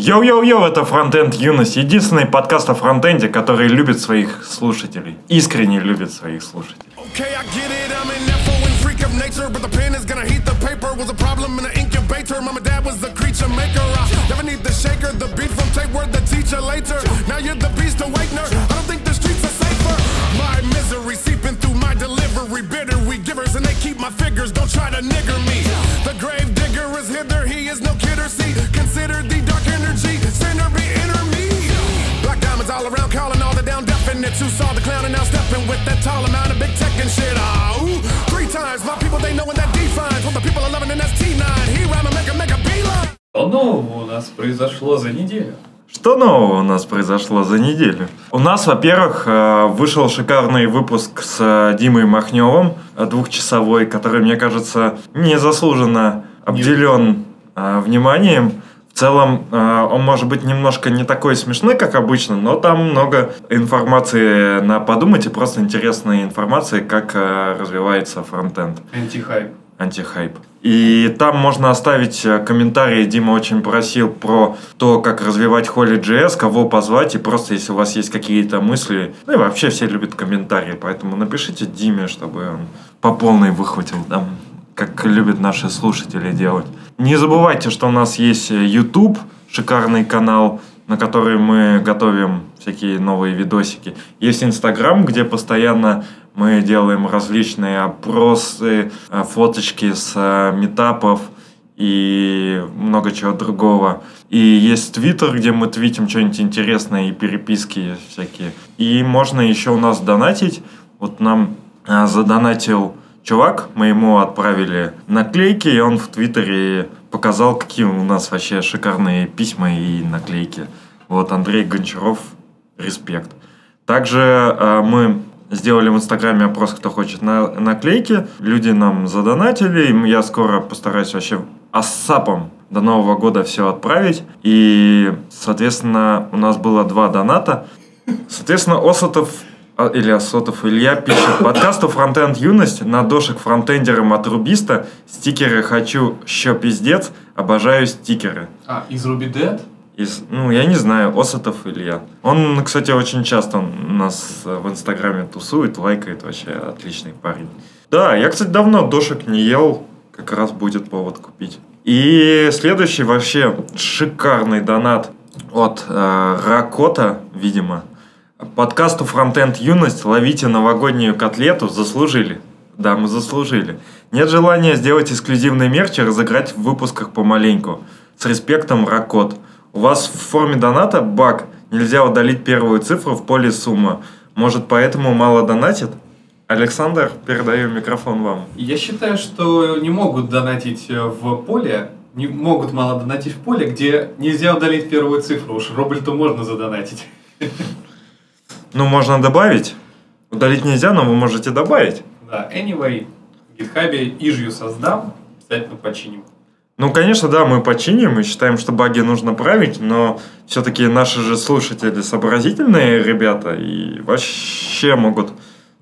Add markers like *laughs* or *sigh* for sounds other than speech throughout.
Йоу-йоу-йоу, это Фронтенд Юность, единственный подкаст о фронтенде, который любит своих слушателей, искренне любит своих слушателей. Don't try to nigger me. The grave digger is hither, he is no kidder. See, consider the definite. Who saw the clown and now stepping with that tall amount of big tech and shit. Ah, ooh, three times. My people, they know when that defines what the people are loving, and that's T9. He rhyme and make a make a beeline. Что нового у нас произошло за неделю? Что нового у нас произошло за неделю? У нас, во-первых, э, вышел шикарный выпуск с э, Димой Махневым, э, двухчасовой, который, мне кажется, незаслуженно обделен вниманием. В целом, он может быть немножко не такой смешной, как обычно, но там много информации на подумать и просто интересной информации, как развивается фронтенд. Антихайп антихайп. И там можно оставить э, комментарии. Дима очень просил про то, как развивать Holy.js, кого позвать, и просто если у вас есть какие-то мысли, ну и вообще все любят комментарии, поэтому напишите Диме, чтобы он по полной выхватил там, как любят наши слушатели делать. Не забывайте, что у нас есть э, YouTube, шикарный канал, на который мы готовим всякие новые видосики. Есть Инстаграм, где постоянно мы делаем различные опросы, э, фоточки с э, метапов и много чего другого. И есть Твиттер, где мы твитим что-нибудь интересное и переписки всякие. И можно еще у нас донатить. Вот нам задонатил чувак, мы ему отправили наклейки, и он в Твиттере показал, какие у нас вообще шикарные письма и наклейки. Вот Андрей Гончаров, респект. Также э, мы сделали в Инстаграме опрос, кто хочет на наклейки. Люди нам задонатили, и я скоро постараюсь вообще ассапом до Нового года все отправить. И, соответственно, у нас было два доната. Соответственно, Осотов а, или Осотов Илья пишет подкасту «Фронтенд юность» на дошек фронтендером от Рубиста. Стикеры хочу, еще пиздец, обожаю стикеры. А, из Dead? из, ну, я не знаю, Осетов Илья. Он, кстати, очень часто нас в Инстаграме тусует, лайкает, вообще отличный парень. Да, я, кстати, давно дошек не ел, как раз будет повод купить. И следующий вообще шикарный донат от э, Ракота, видимо. Подкасту Фронтенд Юность ловите новогоднюю котлету, заслужили. Да, мы заслужили. Нет желания сделать эксклюзивный мерч и разыграть в выпусках помаленьку. С респектом, Ракот. У вас в форме доната баг. Нельзя удалить первую цифру в поле сумма. Может, поэтому мало донатит? Александр, передаю микрофон вам. Я считаю, что не могут донатить э, в поле, не могут мало донатить в поле, где нельзя удалить первую цифру. Уж рубль-то можно задонатить. *laughs* Ну, можно добавить. Удалить нельзя, но вы можете добавить. Да, anyway, в GitHub ижью создам, обязательно починим. Ну, конечно, да, мы починим и считаем, что баги нужно править, но все-таки наши же слушатели сообразительные ребята и вообще могут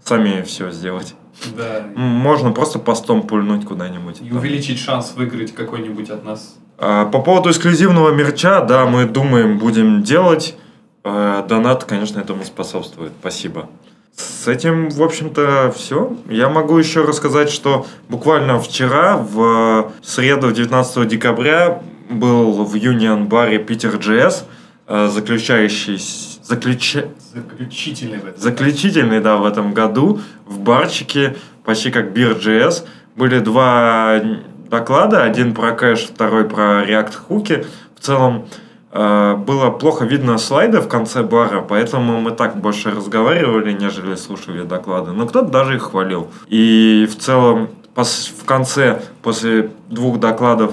сами все сделать. Да. Можно просто постом пульнуть куда-нибудь. И увеличить шанс выиграть какой-нибудь от нас. А, по поводу эксклюзивного мерча, да, мы думаем, будем делать. А, донат, конечно, этому способствует. Спасибо. С этим, в общем-то, все. Я могу еще рассказать, что буквально вчера, в среду, 19 декабря, был в Union баре Питер GS, э, заключающий заключ... заключительный, в этом заключительный да, в этом году в барчике, почти как Beer GS. Были два доклада, один про кэш, второй про React хуки. В целом, Э, было плохо видно слайды в конце бара, поэтому мы так больше разговаривали, нежели слушали доклады. Но кто-то даже их хвалил. И в целом в конце, после двух докладов,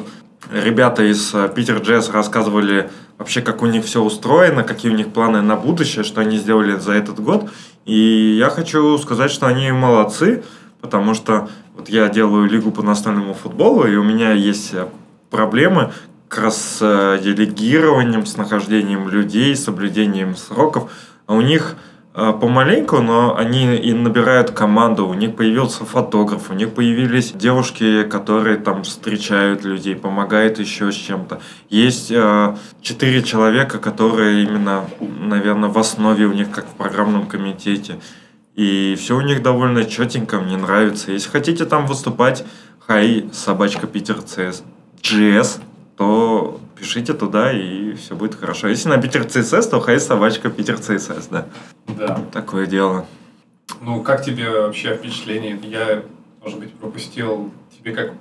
ребята из Питер Джесс рассказывали вообще, как у них все устроено, какие у них планы на будущее, что они сделали за этот год. И я хочу сказать, что они молодцы, потому что вот я делаю лигу по настольному футболу, и у меня есть проблемы, как раз с э, делегированием, с нахождением людей, соблюдением сроков. А у них э, помаленьку, но они и набирают команду. У них появился фотограф, у них появились девушки, которые там встречают людей, помогают еще с чем-то. Есть э, четыре человека, которые именно, наверное, в основе у них, как в программном комитете. И все у них довольно четенько, мне нравится. Если хотите там выступать, хай, собачка Питер CS, GS, то пишите туда, и все будет хорошо. Если на Питер CSS, то хай, собачка Питер CSS, да. Да. Такое дело. Ну, как тебе вообще впечатление? Я, может быть, пропустил тебе как...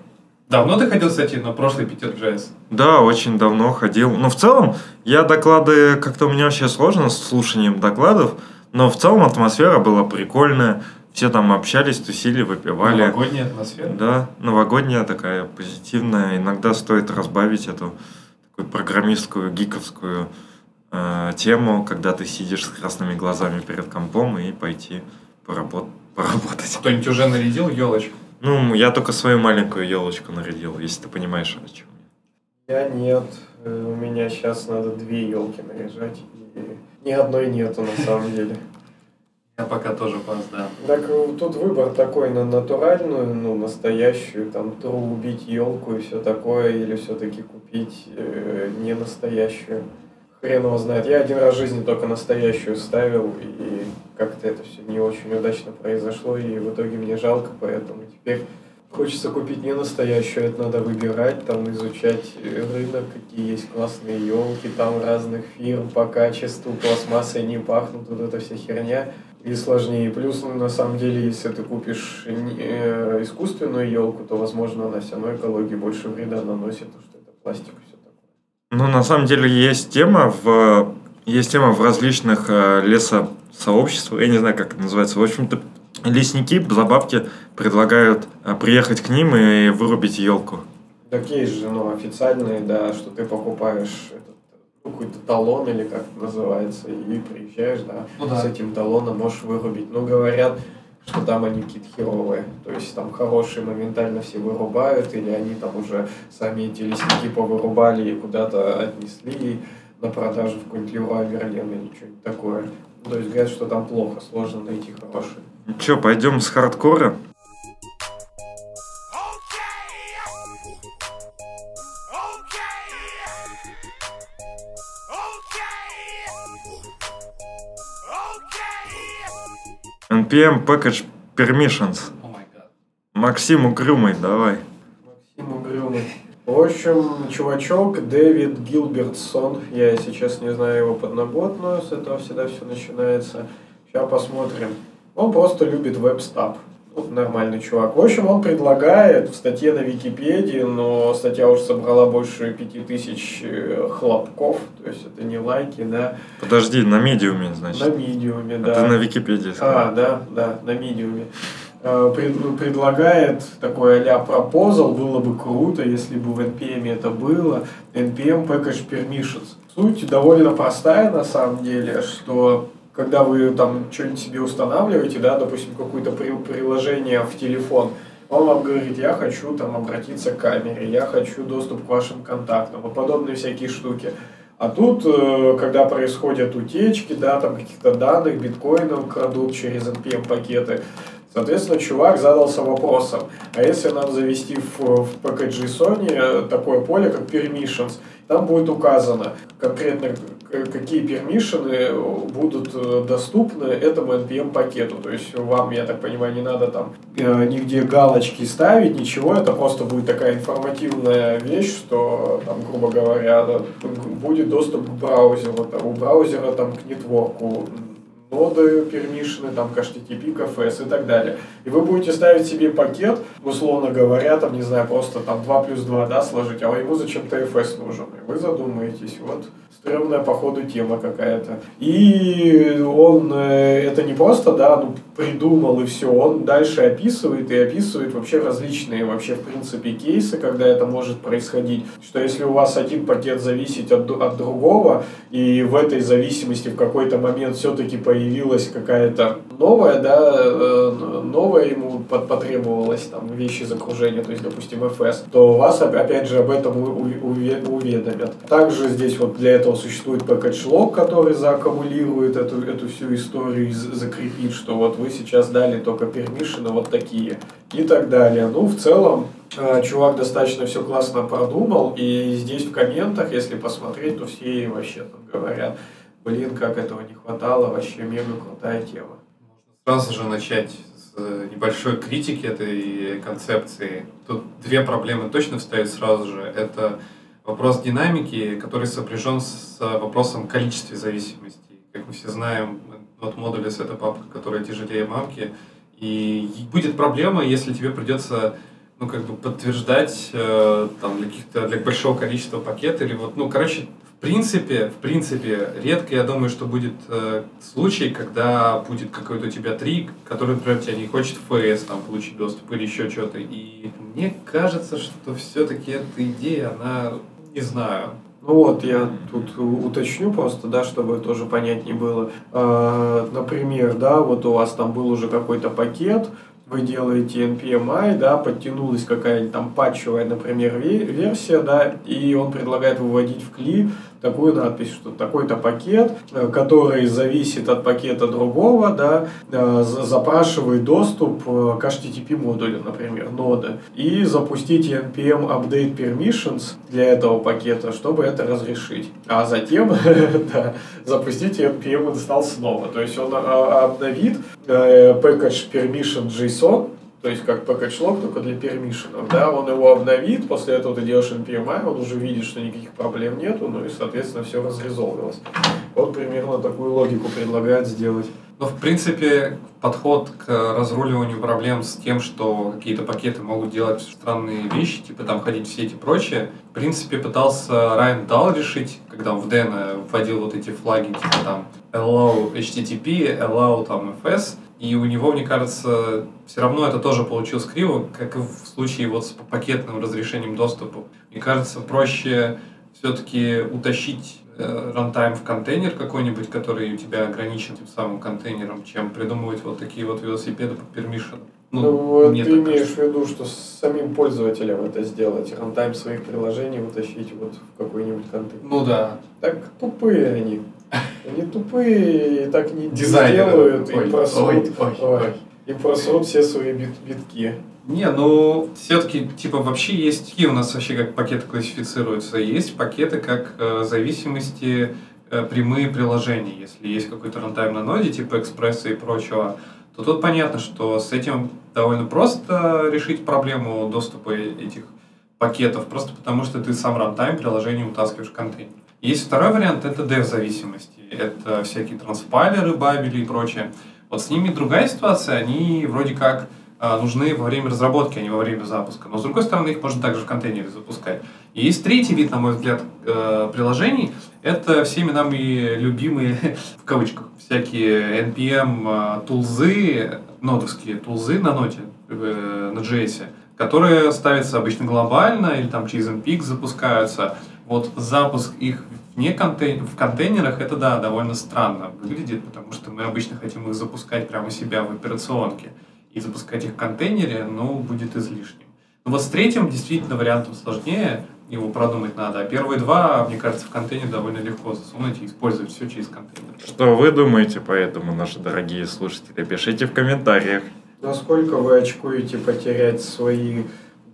Давно ты ходил, кстати, на прошлый Питер Джаз? Да, очень давно ходил. Но в целом, я доклады, как-то у меня вообще сложно с слушанием докладов, но в целом атмосфера была прикольная. Все там общались, тусили, выпивали. Новогодняя атмосфера? Да, новогодняя такая позитивная. Иногда стоит разбавить эту такую программистскую, гиковскую э, тему, когда ты сидишь с красными глазами перед компом и пойти поработ поработать. Кто-нибудь уже нарядил елочку? Ну, я только свою маленькую елочку нарядил, если ты понимаешь, о чем я. Я нет. Э, у меня сейчас надо две елки наряжать. И ни одной нету на самом деле. Я пока тоже опоздал. Так э, тут выбор такой на натуральную, ну, настоящую, там, то убить елку и все такое, или все-таки купить э, не настоящую. Хрен его знает. Я один раз в жизни только настоящую ставил, и как-то это все не очень удачно произошло, и в итоге мне жалко, поэтому теперь Хочется купить не настоящую, это надо выбирать, там изучать рынок, какие есть классные елки, там разных фирм по качеству, пластмассой не пахнут, вот эта вся херня. И сложнее. Плюс, ну, на самом деле, если ты купишь э, искусственную елку, то, возможно, она все равно экологии больше вреда наносит, потому что это пластик и все такое. Ну, на самом деле, есть тема в, есть тема в различных э, лесосообществах, я не знаю, как это называется. В общем-то, лесники за бабки предлагают э, приехать к ним и вырубить елку. Так есть же, ну, официальные, да, что ты покупаешь этот, ну, какой-то талон или как это называется, и приезжаешь, да, ну, да, с этим талоном можешь вырубить. Ну, говорят, что там они какие-то херовые. То есть там хорошие моментально все вырубают, или они там уже сами эти лесники повырубали и куда-то отнесли на продажу в какой-нибудь Леруа Мерлен или что-нибудь такое. То есть говорят, что там плохо, сложно найти хорошие. Че, пойдем с хардкора? NPM Package Permissions. Oh Максим Угрюмый, давай. Максим Угрюмый. В общем, чувачок Дэвид Гилбертсон, я сейчас не знаю его подноготную, с этого всегда все начинается. Сейчас посмотрим. Он просто любит веб-стаб. Нормальный чувак. В общем, он предлагает в статье на Википедии, но статья уже собрала больше пяти тысяч э, хлопков, то есть это не лайки, да. Подожди, на медиуме, значит? На медиуме, да. А ты на Википедии сказал. А, да, да, на медиуме. Э, пред, предлагает такой а-ля пропозал, было бы круто, если бы в NPM это было, NPM Package Permissions. Суть довольно простая на самом деле, что когда вы там что-нибудь себе устанавливаете, да, допустим, какое-то при, приложение в телефон, он вам говорит, я хочу там обратиться к камере, я хочу доступ к вашим контактам и подобные всякие штуки. А тут, э, когда происходят утечки, да, там каких-то данных, биткоинов крадут через NPM-пакеты, Соответственно, чувак задался вопросом, а если нам завести в, в PKG Sony такое поле, как permissions, там будет указано конкретно, какие пермишины будут э, доступны этому NPM пакету. То есть вам, я так понимаю, не надо там э, нигде галочки ставить, ничего, это просто будет такая информативная вещь, что там, грубо говоря, будет доступ к браузеру, у браузера там к нетворку ноды пермишины, там HTTP, КФС и так далее. И вы будете ставить себе пакет, условно говоря, там, не знаю, просто там 2 плюс 2, да, сложить, а ему зачем-то FS нужен. И вы задумаетесь, вот стрёмная, походу, тема какая-то. И он э, это не просто, да, ну, придумал и все, он дальше описывает и описывает вообще различные, вообще, в принципе, кейсы, когда это может происходить. Что если у вас один пакет зависит от, от другого, и в этой зависимости в какой-то момент все-таки появится появилась какая-то новая, да, э, новая ему потребовалась там вещи из окружения, то есть, допустим, FS, то вас опять же об этом уведомят. Также здесь вот для этого существует log, который зааккумулирует эту, эту всю историю и закрепит, что вот вы сейчас дали только пермишины вот такие и так далее. Ну, в целом, э, чувак достаточно все классно продумал, и здесь в комментах, если посмотреть, то все вообще там говорят, блин, как этого не хватало, вообще мега крутая тема. Можно сразу же начать с небольшой критики этой концепции. Тут две проблемы точно встают сразу же. Это вопрос динамики, который сопряжен с вопросом количества зависимостей. Как мы все знаем, вот модули это папка, которая тяжелее мамки, и будет проблема, если тебе придется ну, как бы подтверждать э, там, для, каких-то, для большого количества пакетов, или вот, ну, короче, принципе, в принципе, редко, я думаю, что будет э, случай, когда будет какой-то у тебя трик, который, например, тебя не хочет в ФС там, получить доступ или еще что-то. И мне кажется, что все-таки эта идея, она, не знаю, ну вот, я тут уточню просто, да, чтобы тоже понятнее было. А, например, да, вот у вас там был уже какой-то пакет, вы делаете NPMI, да, подтянулась какая-нибудь там патчевая, например, версия, да, и он предлагает выводить в кли такую надпись, что такой-то пакет, э, который зависит от пакета другого, да, э, запрашивает доступ э, к HTTP модулю, например, ноды, и запустить npm update permissions для этого пакета, чтобы это разрешить. А затем *laughs* да, запустить npm install снова. То есть он а, обновит package permission JSON, то есть как log, только для пермишенов, да, он его обновит, после этого ты делаешь NPMI, он уже видит, что никаких проблем нету, ну и, соответственно, все разрезолвилось. Вот примерно такую логику предлагает сделать. Ну, в принципе, подход к разруливанию проблем с тем, что какие-то пакеты могут делать странные вещи, типа там ходить в сеть и прочее, в принципе, пытался Райан Дал решить, когда он в Дэна вводил вот эти флаги, типа там allow HTTP, allow там FS, и у него, мне кажется, все равно это тоже получилось криво, как и в случае вот с пакетным разрешением доступа. Мне кажется, проще все-таки утащить э, runtime в контейнер какой-нибудь, который у тебя ограничен тем самым контейнером, чем придумывать вот такие вот велосипеды по permission у. Ну, ну вот ты имеешь кажется. в виду, что с самим пользователем это сделать, runtime своих приложений утащить вот в какой-нибудь контейнер. Ну да. Так тупые они. Они тупые и так не делают, и просрут, и просрут все свои бит, битки. Не, ну все-таки типа вообще есть какие у нас вообще как пакеты классифицируются. Есть пакеты как э, зависимости э, прямые приложения. Если есть какой-то runtime на ноде, типа экспресса и прочего, то тут понятно, что с этим довольно просто решить проблему доступа этих пакетов, просто потому что ты сам runtime приложение утаскиваешь в контейнер. Есть второй вариант, это dev-зависимости. Это всякие транспайлеры, бабели и прочее. Вот с ними другая ситуация, они вроде как а, нужны во время разработки, а не во время запуска. Но с другой стороны, их можно также в контейнере запускать. И есть третий вид, на мой взгляд, э, приложений. Это всеми нами любимые, *laughs* в кавычках, всякие NPM а, тулзы, нодовские тулзы на ноте, э, на JS, которые ставятся обычно глобально или там через npx запускаются. Вот запуск их не контейн... в контейнерах, это, да, довольно странно выглядит, потому что мы обычно хотим их запускать прямо у себя в операционке. И запускать их в контейнере, ну, будет излишним. Но вот с третьим действительно вариантом сложнее, его продумать надо. А первые два, мне кажется, в контейнер довольно легко засунуть и использовать все через контейнер. Что вы думаете по этому, наши дорогие слушатели? Пишите в комментариях. Насколько вы очкуете потерять свои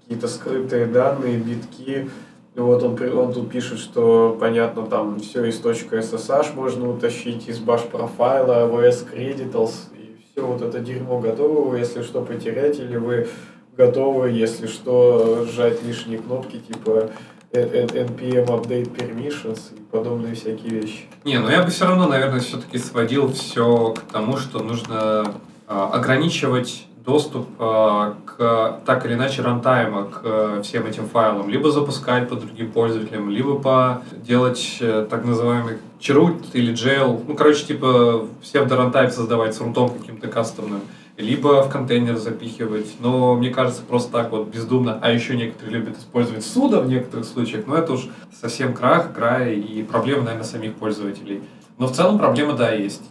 какие-то скрытые данные, битки, вот он, он тут пишет, что, понятно, там все из .ssh можно утащить, из баш профайла, AWS Creditals, и все вот это дерьмо готово, если что потерять, или вы готовы, если что, сжать лишние кнопки, типа npm update permissions и подобные всякие вещи. Не, ну я бы все равно, наверное, все-таки сводил все к тому, что нужно а, ограничивать доступ э, к так или иначе рантайма к э, всем этим файлам, либо запускать по другим пользователям, либо по делать э, так называемый chroot или jail, ну, короче, типа псевдо-рантайм создавать с рутом каким-то кастомным, либо в контейнер запихивать. Но мне кажется, просто так вот бездумно, а еще некоторые любят использовать суда в некоторых случаях, но это уж совсем крах, край и проблема, наверное, самих пользователей. Но в целом проблема, да, есть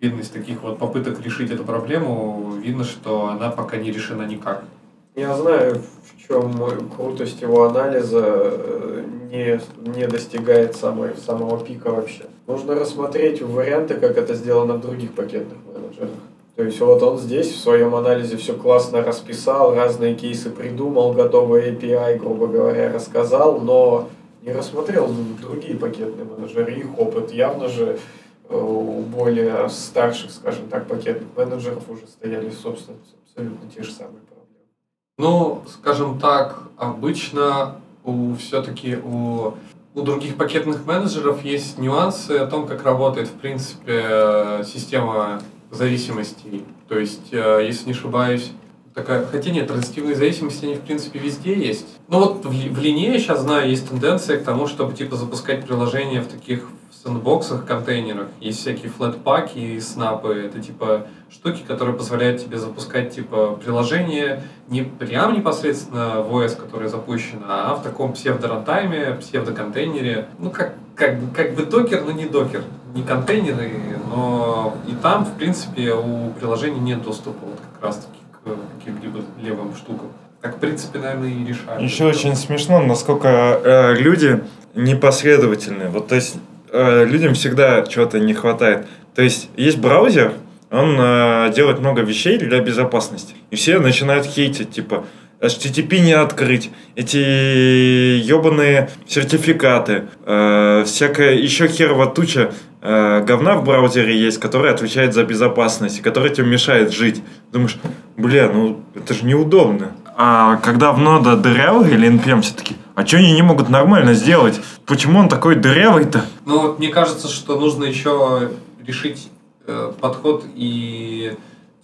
из таких вот попыток решить эту проблему, видно, что она пока не решена никак. Я знаю, в чем крутость его анализа э, не, не достигает самой, самого пика вообще. Нужно рассмотреть варианты, как это сделано в других пакетных менеджерах. То есть вот он здесь в своем анализе все классно расписал, разные кейсы придумал, готовый API, грубо говоря, рассказал, но не рассмотрел другие пакетные менеджеры, их опыт. Явно же у более старших, скажем так, пакетных менеджеров уже стояли, собственно, абсолютно те же самые проблемы. Ну, скажем так, обычно у все-таки у, у других пакетных менеджеров есть нюансы о том, как работает, в принципе, система зависимостей. То есть, э, если не ошибаюсь, такая, хотя нет, транзитивные зависимости, они в принципе везде есть. Ну вот в, в линее сейчас знаю, есть тенденция к тому, чтобы типа запускать приложения в таких сэндбоксах, контейнерах. Есть всякие флетпаки и снапы. Это типа штуки, которые позволяют тебе запускать типа приложение не прям непосредственно в OS, которое запущено, а в таком псевдо-рантайме, псевдо-контейнере. Ну, как, как, как бы докер, но не докер. Не контейнеры, но и там, в принципе, у приложений нет доступа вот как раз-таки к каким-либо левым штукам. Так, в принципе, наверное, и решают. Еще очень смешно, насколько э, люди непоследовательны. Вот, то есть, э, людям всегда чего-то не хватает. То есть, есть браузер, он э, делает много вещей для безопасности. И все начинают хейтить, типа, HTTP не открыть, эти ебаные сертификаты, э, всякая еще херова туча э, говна в браузере есть, которая отвечает за безопасность, которая тебе мешает жить. Думаешь, бля, ну это же неудобно. А когда в нода дырявый или NPM все-таки, а что они не могут нормально сделать? Почему он такой дырявый-то? Ну, вот мне кажется, что нужно еще решить э, подход и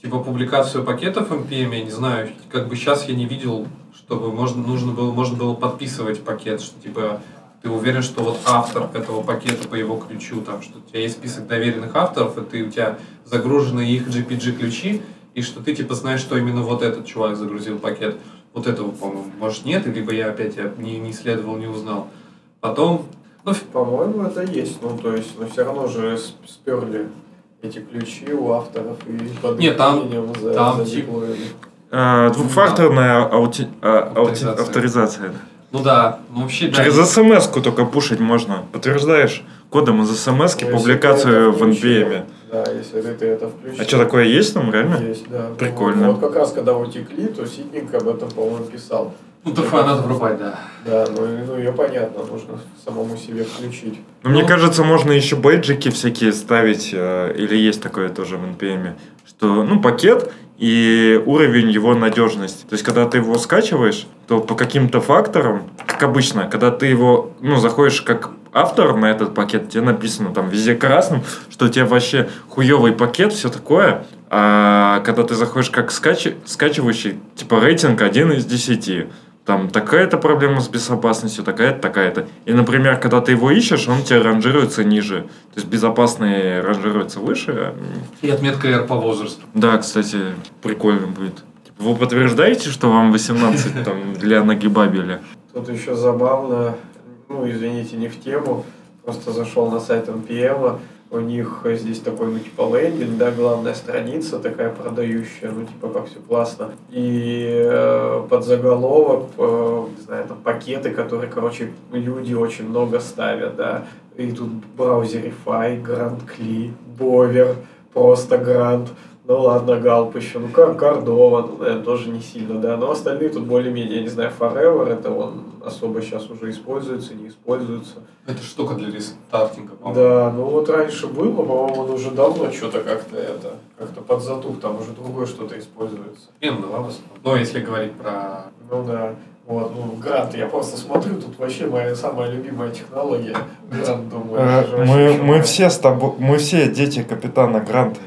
типа публикацию пакетов NPM, я не знаю, как бы сейчас я не видел, чтобы можно, нужно было, можно было подписывать пакет, что типа ты уверен, что вот автор этого пакета по его ключу, там, что у тебя есть список доверенных авторов, и ты, у тебя загружены их GPG-ключи, и что ты типа знаешь, что именно вот этот чувак загрузил пакет. Вот этого, по-моему, может нет, либо я опять я не, не исследовал, не узнал. Потом, ну, по-моему, это есть. Ну, то есть, но все равно же сперли эти ключи у авторов и под Нет, там, за, там за типа... А, двухфакторная аути... а, авторизация. авторизация. Ну да, ну вообще да. Через смс-ку только пушить можно. Подтверждаешь кодом из смс ну, публикацию в NPM. Да, если ты это включишь. А что такое есть там, реально? Есть, да. Прикольно. Ну, вот как раз когда утекли, то Ситник об этом, по-моему, писал. Ну, туфа надо врубать, да. Да, ну, ну ее понятно, нужно самому себе включить. Ну, мне кажется, можно еще бейджики всякие ставить, э, или есть такое тоже в NPM, что, ну, пакет и уровень его надежности. То есть, когда ты его скачиваешь, то по каким-то факторам, как обычно, когда ты его, ну, заходишь как автор на этот пакет, тебе написано там везде красным, что у тебя вообще хуевый пакет, все такое, а когда ты заходишь как скач... скачивающий, типа рейтинг 1 из 10 там такая-то проблема с безопасностью, такая-то, такая-то. И, например, когда ты его ищешь, он тебе ранжируется ниже. То есть безопасные ранжируются выше. А И отметка R по возрасту. Да, кстати, прикольно будет. Типа, вы подтверждаете, что вам 18 *laughs* там, для нагибабеля? Тут еще забавно, ну, извините, не в тему, просто зашел на сайт NPM, у них здесь такой, ну, типа, лендинг, да, главная страница такая продающая, ну, типа, как все классно. И э, под заголовок, э, не знаю, там, пакеты, которые, короче, люди очень много ставят, да. И тут браузерифай, Grand Cli, Бовер, просто Грант. Ну ладно, Галп еще. Ну как Кордова, ну, наверное, тоже не сильно, да. Но остальные тут более-менее, я не знаю, Forever, это он особо сейчас уже используется, не используется. Это штука для рестартинга, по-моему. Да, ну вот раньше было, по-моему, он уже давно что-то как-то это, как-то подзатух, там уже другое что-то используется. М2 в основном. Ну, если говорить про... Ну да. Вот, ну, грант, я просто смотрю, тут вообще моя самая любимая технология. Грант, думаю. Э, мы, мы все с тобой, мы все дети капитана Гранта.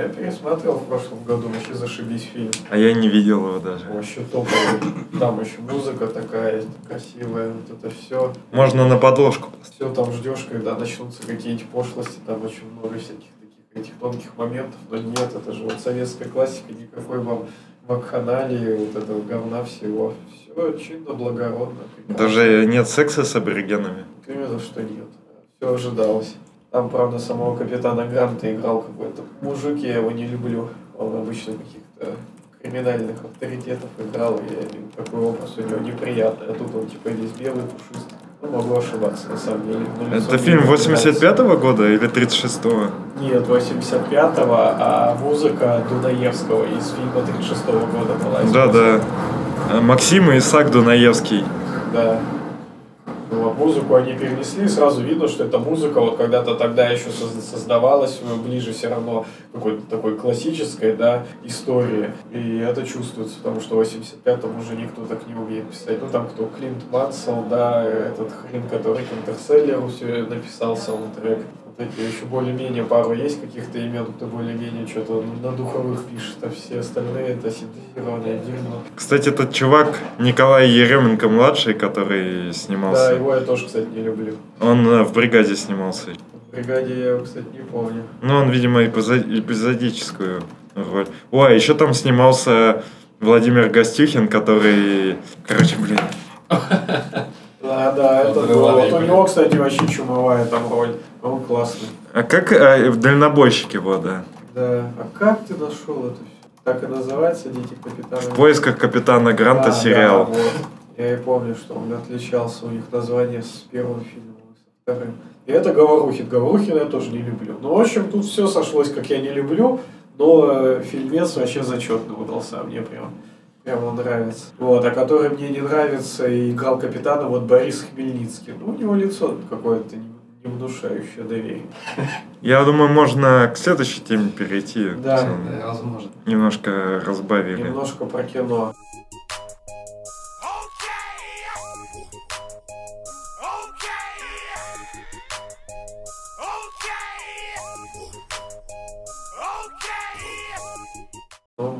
Я пересмотрел в прошлом году, вообще зашибись фильм. А я не видел его даже. Вообще топовый. Там еще музыка такая красивая, вот это все. Можно на подложку. Все там ждешь, когда начнутся какие-нибудь пошлости, там очень много всяких таких этих тонких моментов, но нет, это же вот советская классика, никакой вам вакханалии, вот этого говна всего. Все чинно, благородно. Даже нет секса с аборигенами? Именно что нет. Все ожидалось. Там, правда, самого капитана Гранта играл какой-то мужик, я его не люблю. Он обычно каких-то криминальных авторитетов играл, и такой образ у него неприятный. А тут он типа весь белый, пушистый. Ну, могу ошибаться, на самом деле. Но лицо Это фильм не нравится. 85-го года или 36-го? Нет, 85-го, а музыка Дунаевского из фильма 36-го года была. Да, да. Э, Максим и Исаак Дунаевский. Да. Вот, музыку они перенесли, сразу видно, что эта музыка вот когда-то тогда еще соз- создавалась ближе все равно какой-то такой классической, да, истории. И это чувствуется, потому что в 85-м уже никто так не умеет писать. Ну там кто, Клинт Мансел, да, этот хрен, который к Интерселлеру все написал саундтрек. Эти еще более-менее пару есть каких-то имен, кто более-менее что-то на духовых пишет, а все остальные это синтезированное дерьмо. Кстати, этот чувак Николай Еременко-младший, который Да, снимался, его я тоже, кстати, не люблю. он э, в «Бригаде» снимался. В бригаде я его, кстати, не помню. Ну, он, видимо, эпизо- эпизодическую роль. Ой, еще там снимался Владимир Гостюхин, который... Короче, блин. Да, да, это Вот было. Вот у него, кстати, вообще чумовая там роль. Он классный. А как э, в «Дальнобойщике» вот, да? Да. А как ты нашел это все? Так и называется «Дети капитана». В поисках капитана Гранта Да, сериал. да, вот. Я и помню, что он отличался у них название с первым фильмом и со вторым. И это Говорухин. Говорухина я тоже не люблю. Ну, в общем, тут все сошлось, как я не люблю, но э, фильмец вообще зачетный удался. Мне прям, прям он нравится. Вот, а который мне не нравится и играл капитана, вот Борис Хмельницкий. Ну, у него лицо какое-то не, внушающее доверие. Я думаю, можно к следующей теме перейти. Да, возможно. Немножко разбавили. Немножко про кино.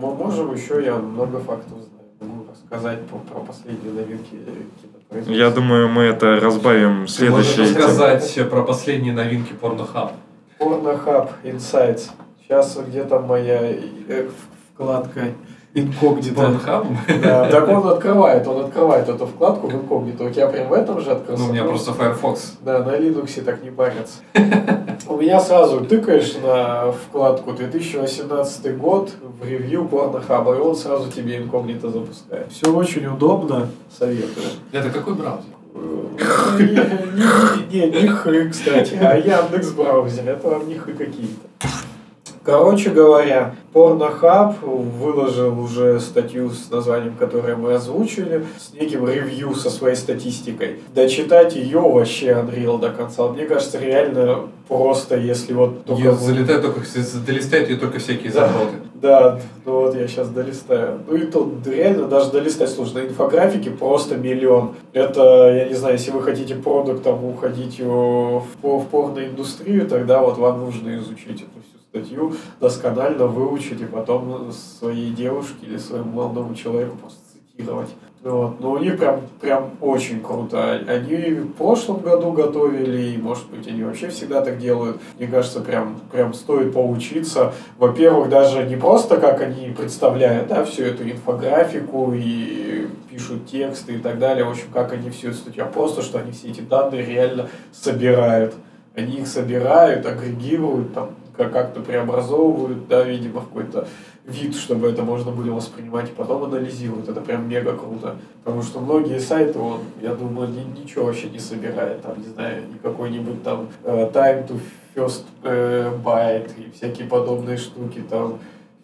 Ну, м- можем еще, я много фактов знаю. Могу рассказать про, про последние новинки кинопроизводства. Я думаю, мы это разбавим в Ты можешь следующей теме. рассказать про последние новинки Порнохаб. Pornhub Insights. Сейчас где там моя э, вкладка инкогнито. Порнохабом? Да, так он открывает, он открывает эту вкладку в инкогнито. У тебя прям в этом же открылся? Ну, у меня просто Firefox. Да, на Linux так не парятся. *laughs* У меня сразу тыкаешь на вкладку 2018 год в ревью порнохаба, и он сразу тебе инкогнито запускает. Все очень удобно, советую. Это какой браузер? Э, Не, не, не, не хы, кстати, а Яндекс браузер, это вам не хы какие-то. Короче говоря, Pornhub выложил уже статью с названием, которое мы озвучили, с неким ревью со своей статистикой. Дочитать ее вообще Unreal до конца. Мне кажется, реально просто, если вот только... Ее залетают только, долистают ее только всякие Да. заботы. Да, ну вот я сейчас долистаю. Ну и тут реально даже долистать сложно. Инфографики просто миллион. Это, я не знаю, если вы хотите продуктом уходить в, в порноиндустрию, тогда вот вам нужно изучить эту статью, досконально выучить и потом своей девушке или своему молодому человеку просто цитировать. Вот. Но у них прям, прям очень круто. Они в прошлом году готовили, и, может быть, они вообще всегда так делают. Мне кажется, прям, прям стоит поучиться. Во-первых, даже не просто как они представляют да, всю эту инфографику и пишут тексты и так далее, в общем, как они всю эту статью, а просто, что они все эти данные реально собирают. Они их собирают, агрегируют, там, как-то преобразовывают, да, видимо, в какой-то вид, чтобы это можно было воспринимать, и потом анализируют. Это прям мега круто. Потому что многие сайты, он, я думаю, ни- ничего вообще не собирает. Там, не знаю, ни какой-нибудь там э, time to first э, byte и всякие подобные штуки, там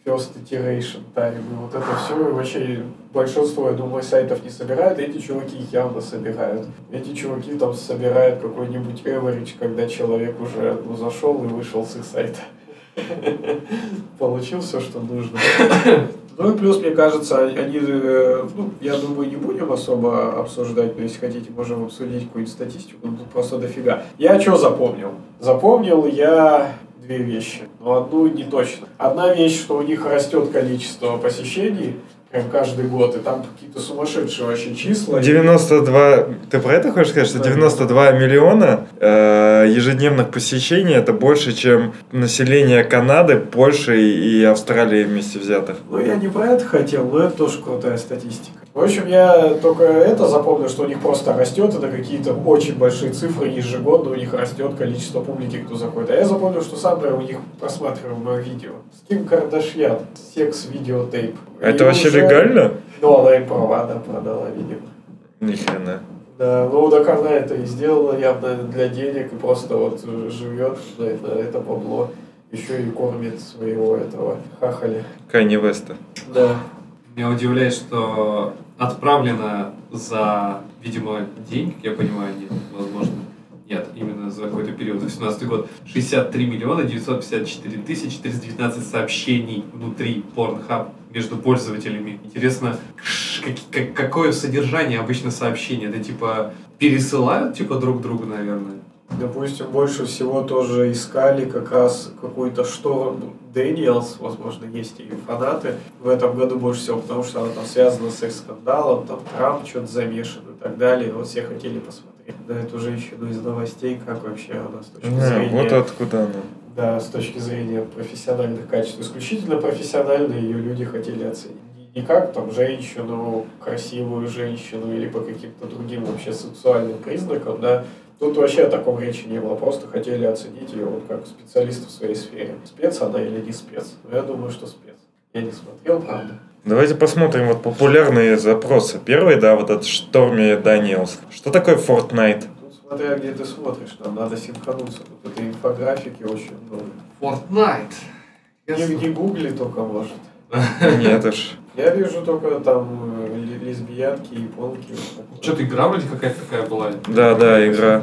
first iteration time. И вот это все вообще большинство, я думаю, сайтов не собирают, эти чуваки их явно собирают. Эти чуваки там собирают какой-нибудь average, когда человек уже ну, зашел и вышел с их сайта. *laughs* Получил все, что нужно. Ну и плюс, мне кажется, они, э, ну, я думаю, не будем особо обсуждать, но если хотите, можем обсудить какую-нибудь статистику, ну, тут просто дофига. Я что запомнил? Запомнил я две вещи, но одну не точно. Одна вещь, что у них растет количество посещений Прям каждый год. И там какие-то сумасшедшие вообще числа. 92... Ты про это хочешь сказать, что 92 миллиона э, ежедневных посещений это больше, чем население Канады, Польши и Австралии вместе взятых? Ну, я не про это хотел, но это тоже крутая статистика. В общем, я только это запомнил, что у них просто растет, это какие-то очень большие цифры, ежегодно у них растет количество публики, кто заходит. А я запомнил, что самое у них просматриваемое видео. С Ким Кардашьян, секс-видеотейп. Это И вообще уже- легально? Ну, она им права, да, продала, видимо. Ни хрена. Да, ну так она это и сделала явно для денег и просто вот живет на это, это бабло. Еще и кормит своего этого хахаля. Канни Веста. Да. Меня удивляет, что отправлено за, видимо, день, как я понимаю, нет, возможно, нет, именно за какой-то период, за 17 год, 63 миллиона 954 тысячи 419 сообщений внутри Pornhub между пользователями. Интересно, как- как- какое содержание обычно сообщения? Это типа пересылают типа друг другу, наверное? Допустим, больше всего тоже искали как раз какую-то Шторм Дэниелс, возможно, есть ее фанаты в этом году больше всего, потому что она там связана с секс-скандалом, там Трамп что-то замешан и так далее. Вот все хотели посмотреть на эту женщину из новостей, как вообще она с точки Да, зрения... вот откуда она. Да, с точки зрения профессиональных качеств. Исключительно профессионально ее люди хотели оценить. Не- как там женщину, красивую женщину или по каким-то другим вообще сексуальным признакам, да. Тут вообще о таком речи не было, просто хотели оценить ее вот как специалиста в своей сфере. Спец она или не спец? Ну, я думаю, что спец. Я не смотрел, правда. Давайте посмотрим вот популярные запросы. Первый, да, вот этот Шторми Даниэлс. Что такое Fortnite? Тут смотря где ты смотришь, нам надо синхануться. Тут этой инфографики очень много. Fortnite. Не, не гугли только может. Нет уж. Я вижу только там э, ле- лесбиянки, японки. вот. Что-то игра вроде какая-то такая была. Да, да, игра.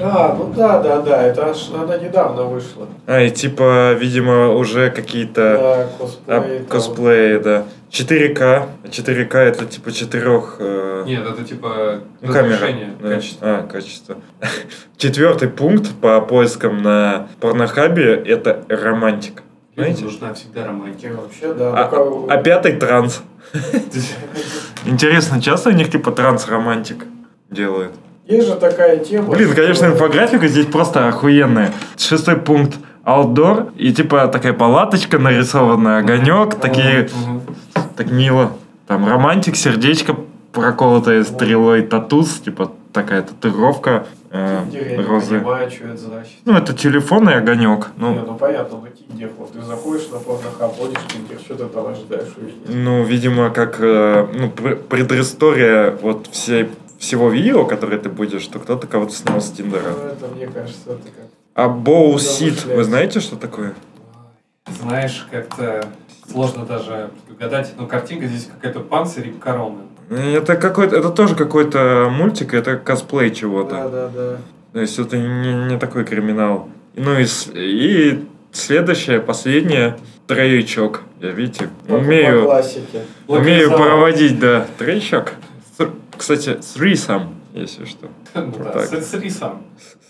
А, ну да, да, да, это аж она недавно вышла. А, и типа, видимо, уже какие-то Да, косплей. а, косплеи, да. 4К. 4К это типа четырех... э, Нет, это типа ну, камера. да. качество. А, качество. Четвертый пункт по поискам на порнохабе это романтика. Знаете? нужна всегда романтика. Вообще, да. А, ну, а пятый транс. *laughs* Интересно, часто у них типа транс-романтик делают? Есть же такая тема. Блин, что- конечно, инфографика здесь просто охуенная. Шестой пункт outdoor, и типа такая палаточка нарисованная, огонек, такие, так мило. Там романтик, сердечко проколотое стрелой, tattoos, типа такая татуировка э, я не понимаю, что это значит. Ну, это телефон и огонек. Не, Ну, ну понятно, ну Тиндер, вот ты заходишь на порнохаб, ходишь в Тиндер, что ты там ожидаешь увидеть? ну, видимо, как э, ну, пр- предыстория вот всей, всего видео, которое ты будешь, что кто-то кого-то снял с Тиндера. Ну, это, мне кажется, это как... А боусит, вы знаете, что такое? Знаешь, как-то сложно даже предугадать. Но картинка здесь какая-то панцирь и корона. Это какой-то, это тоже какой-то мультик, это косплей чего-то. Да, да, да. То есть это не, не такой криминал. Ну и, и следующее, последнее, троечок. Я, видите, По- По умею, классике. умею проводить, да, троечок. С- Кстати, threesome, если что. Да, с- сам.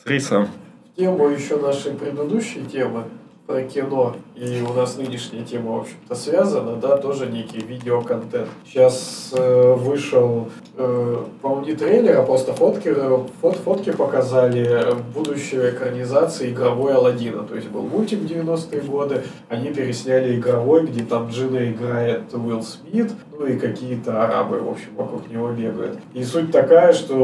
Threesome. В тему еще нашей предыдущей темы про кино, и у нас нынешняя тема, в общем-то, связана, да, тоже некий видеоконтент. Сейчас э, вышел, э, по-моему, не трейлер, а просто фотки, фот, фотки показали э, будущей экранизации игровой Алладина. То есть был мультик в 90-е годы, они пересняли игровой, где там Джина играет Уилл Смит, ну и какие-то арабы, в общем, вокруг него бегают. И суть такая, что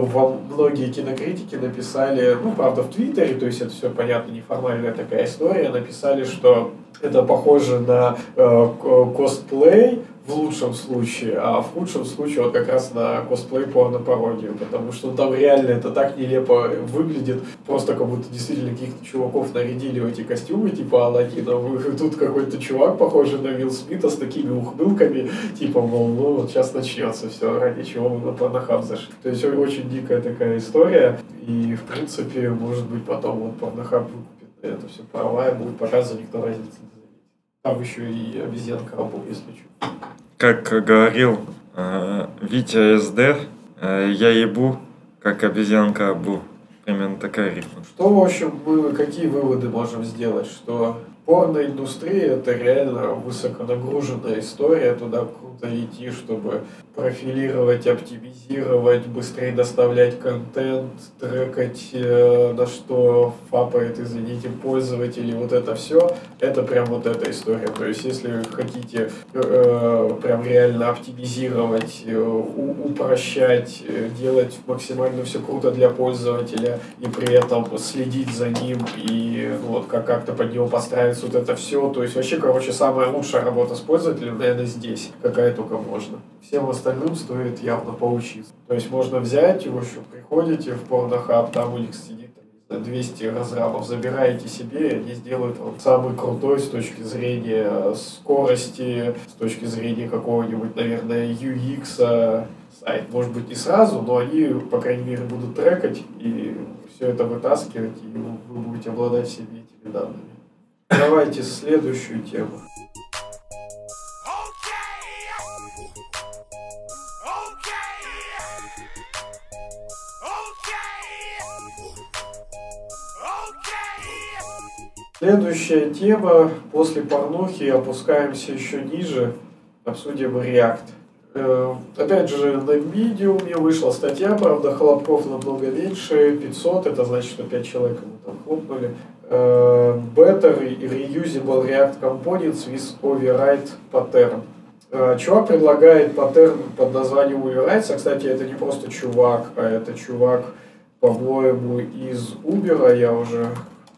многие кинокритики написали, ну, правда, в Твиттере, то есть это все, понятно, неформальная такая история, написали, что это похоже на э, к- косплей в лучшем случае, а в худшем случае вот как раз на косплей порно-пародию, потому что там реально это так нелепо выглядит, просто как будто действительно каких-то чуваков нарядили в эти костюмы типа Алладина, *laughs* Вы- тут какой-то чувак, похожий на Вилл Смита с такими ухмылками, типа, мол, ну вот сейчас начнется все, ради чего мы на порнохаб зашли. То есть очень дикая такая история, и в принципе, может быть, потом вот порнохаб выкупит это все права и будет показывать, никто разницы не заметит. Там еще и обезьянка Абу, если что. Как говорил э, Витя СД, э, я ебу, как обезьянка Абу. Примерно такая рифма. Что, в общем, мы, какие выводы можем сделать? Что порноиндустрия это реально высоконагруженная история, туда круто идти, чтобы профилировать, оптимизировать, быстрее доставлять контент, трекать, э, на что фапает, извините, пользователи, вот это все, это прям вот эта история. То есть, если хотите э, прям реально оптимизировать, э, упрощать, э, делать максимально все круто для пользователя и при этом следить за ним и вот как- как-то под него подстраиваться, вот это все. То есть, вообще, короче, самая лучшая работа с пользователем, наверное, здесь, какая только можно. Всем остальным стоит явно поучиться. То есть можно взять, в общем, приходите в порнохаб, там у них сидит 200 разрабов, забираете себе, и они сделают вам самый крутой с точки зрения скорости, с точки зрения какого-нибудь, наверное, UX, сайт. Может быть, не сразу, но они, по крайней мере, будут трекать и все это вытаскивать, и вы будете обладать всеми этими данными. Давайте следующую тему. Следующая тема. После порнухи опускаемся еще ниже. Обсудим React. Э, опять же, на Medium вышла статья, правда, хлопков намного меньше, 500, это значит, что 5 человек ему там хлопнули. Э, better Reusable React Components with Override Pattern. Э, чувак предлагает паттерн под названием Overrides, а, кстати, это не просто чувак, а это чувак, по-моему, из Uber, я уже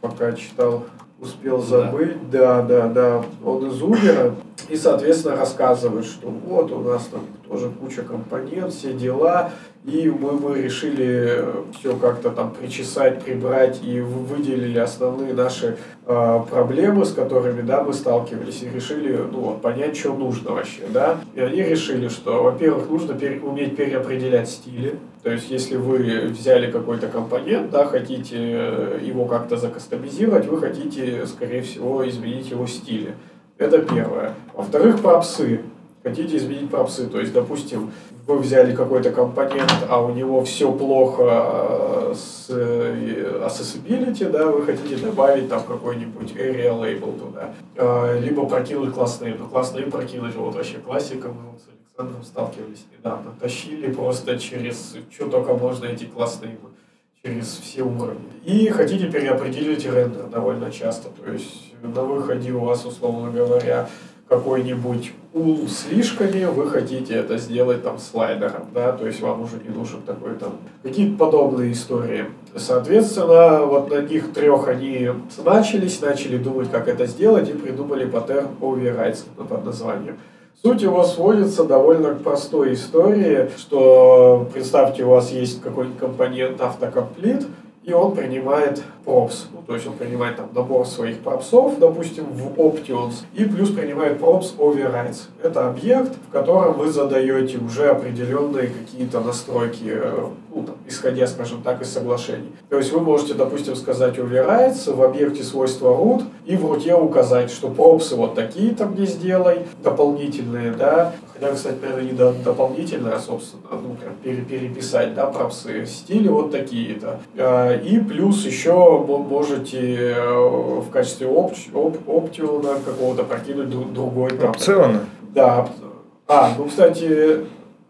пока читал успел забыть, да, да, да, он из Uber, и, соответственно, рассказывает, что вот у нас там тоже куча компонент, все дела, и мы, мы решили все как-то там причесать, прибрать и выделили основные наши э, проблемы, с которыми да, мы сталкивались, и решили ну, вот, понять, что нужно вообще. Да? И они решили, что, во-первых, нужно пере, уметь переопределять стили. То есть, если вы взяли какой-то компонент, да, хотите его как-то закастомизировать, вы хотите, скорее всего, изменить его стили. Это первое. Во-вторых, пропсы хотите изменить пропсы. То есть, допустим, вы взяли какой-то компонент, а у него все плохо э, с э, accessibility, да, вы хотите добавить там какой-нибудь area label туда. Э, либо прокинуть классные, ну классные прокинуть, вот вообще классика, мы вот с Александром сталкивались недавно. Тащили просто через, что только можно эти классные через все уровни. И хотите переопределить рендер довольно часто. То есть на выходе у вас, условно говоря, какой-нибудь ул слишком вы хотите это сделать там слайдером, да, то есть вам уже не нужен такой там, какие-то подобные истории. Соответственно, вот на них трех они начались, начали думать, как это сделать, и придумали паттерн overrides под названием. Суть его сводится довольно к простой истории, что представьте, у вас есть какой-нибудь компонент автокомплит, и он принимает props, ну, то есть он принимает там набор своих пропсов, допустим, в Options, и плюс принимает props overrides. Это объект, в котором вы задаете уже определенные какие-то настройки, э, ну, там, исходя, скажем так, из соглашений. То есть вы можете, допустим, сказать overrides в объекте свойства root, и в руте указать, что пропсы вот такие там не сделай, дополнительные, да, Хотя, кстати, наверное, не дополнительно, а, собственно, ну, прям переписать, да, пропсы, стили вот такие-то. А, и плюс еще можете э, в качестве оп оп оптиона какого-то прокинуть другой там. Опциона? Да. А, ну, кстати,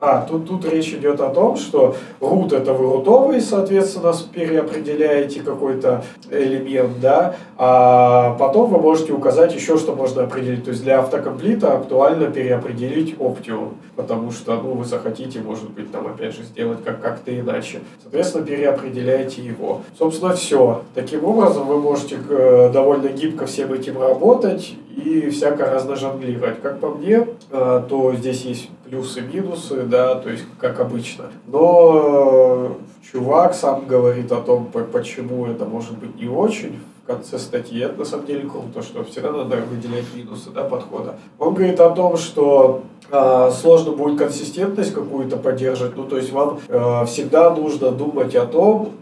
а, тут, тут речь идет о том, что root это вы рутовый, соответственно, переопределяете какой-то элемент, да, а потом вы можете указать еще, что можно определить. То есть для автокомплита актуально переопределить Optium, потому что, ну, вы захотите, может быть, там, опять же, сделать как- как-то иначе. Соответственно, переопределяете его. Собственно, все. Таким образом, вы можете э, довольно гибко всем этим работать и всяко разножонглировать. Как по мне, э, то здесь есть плюсы, минусы, да, то есть как обычно. Но чувак сам говорит о том, почему это может быть не очень в конце статьи. Это на самом деле круто, что всегда надо выделять минусы да, подхода. Он говорит о том, что э, сложно будет консистентность какую-то поддерживать. Ну, то есть вам э, всегда нужно думать о том,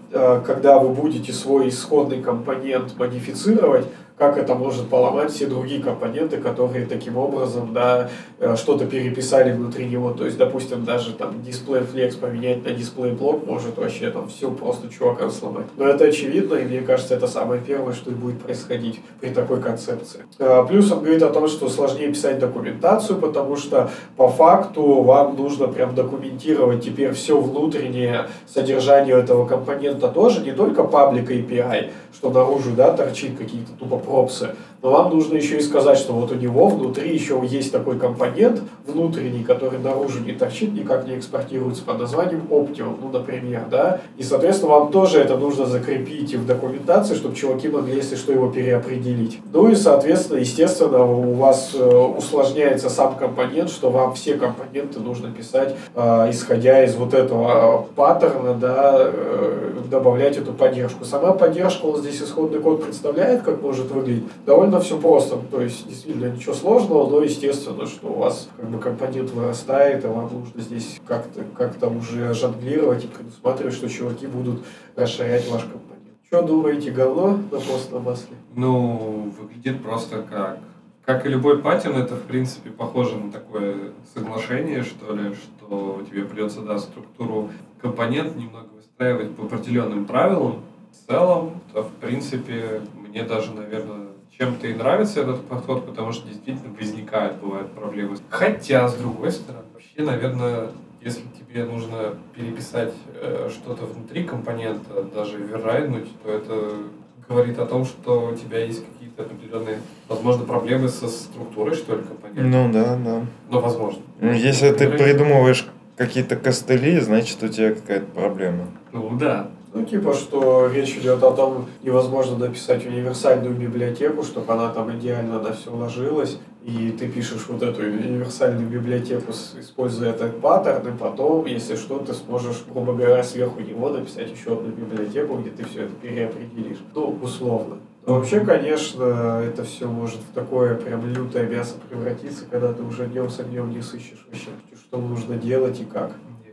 когда вы будете свой исходный компонент модифицировать, как это может поломать все другие компоненты, которые таким образом да, э, что-то переписали внутри него. То есть, допустим, даже там дисплей флекс поменять на дисплей блок может вообще там все просто чувака сломать. Но это очевидно, и мне кажется, это самое первое, что будет происходить при такой концепции. Э, плюс он говорит о том, что сложнее писать документацию, потому что по факту вам нужно прям документировать теперь все внутреннее содержание этого компонента тоже, не только паблик API, что наружу да, торчит какие-то тупо пропсы, но вам нужно еще и сказать, что вот у него внутри еще есть такой компонент внутренний, который наружу не торчит, никак не экспортируется под названием Optimum, ну, например, да, и, соответственно, вам тоже это нужно закрепить в документации, чтобы чуваки могли, если что, его переопределить. Ну и, соответственно, естественно, у вас э, усложняется сам компонент, что вам все компоненты нужно писать, э, исходя из вот этого паттерна, да, э, добавлять эту поддержку. Сама поддержка, он здесь исходный код представляет, как может выглядеть. Довольно все просто, то есть действительно ничего сложного, но естественно, что у вас как бы компонент вырастает, и вам нужно здесь как-то как уже жонглировать и предусматривать, что чуваки будут расширять ваш компонент. Что думаете, говно на постном масле? Ну, выглядит просто как как и любой паттерн, это, в принципе, похоже на такое соглашение, что ли, что тебе придется, да, структуру компонент немного выстраивать по определенным правилам. В целом, то, в принципе, мне даже, наверное, чем-то и нравится этот подход, потому что действительно возникают, бывают проблемы. Хотя, с другой стороны, вообще, наверное, если тебе нужно переписать э, что-то внутри компонента, даже веррайднуть, то это говорит о том, что у тебя есть какие-то определенные, возможно, проблемы со структурой, что ли, компонента. Ну да, да. Но возможно. Ну, если ты придумываешь какие-то костыли, значит у тебя какая-то проблема. Ну да. Ну, типа, что речь идет о том, невозможно написать универсальную библиотеку, чтобы она там идеально на все ложилась, и ты пишешь вот эту универсальную библиотеку, используя этот паттерн, и потом, если что, ты сможешь, грубо говоря, сверху него написать еще одну библиотеку, где ты все это переопределишь. Ну, условно. Но вообще, конечно, это все может в такое прям лютое мясо превратиться, когда ты уже днем с огнем не сыщешь вообще, что нужно делать и как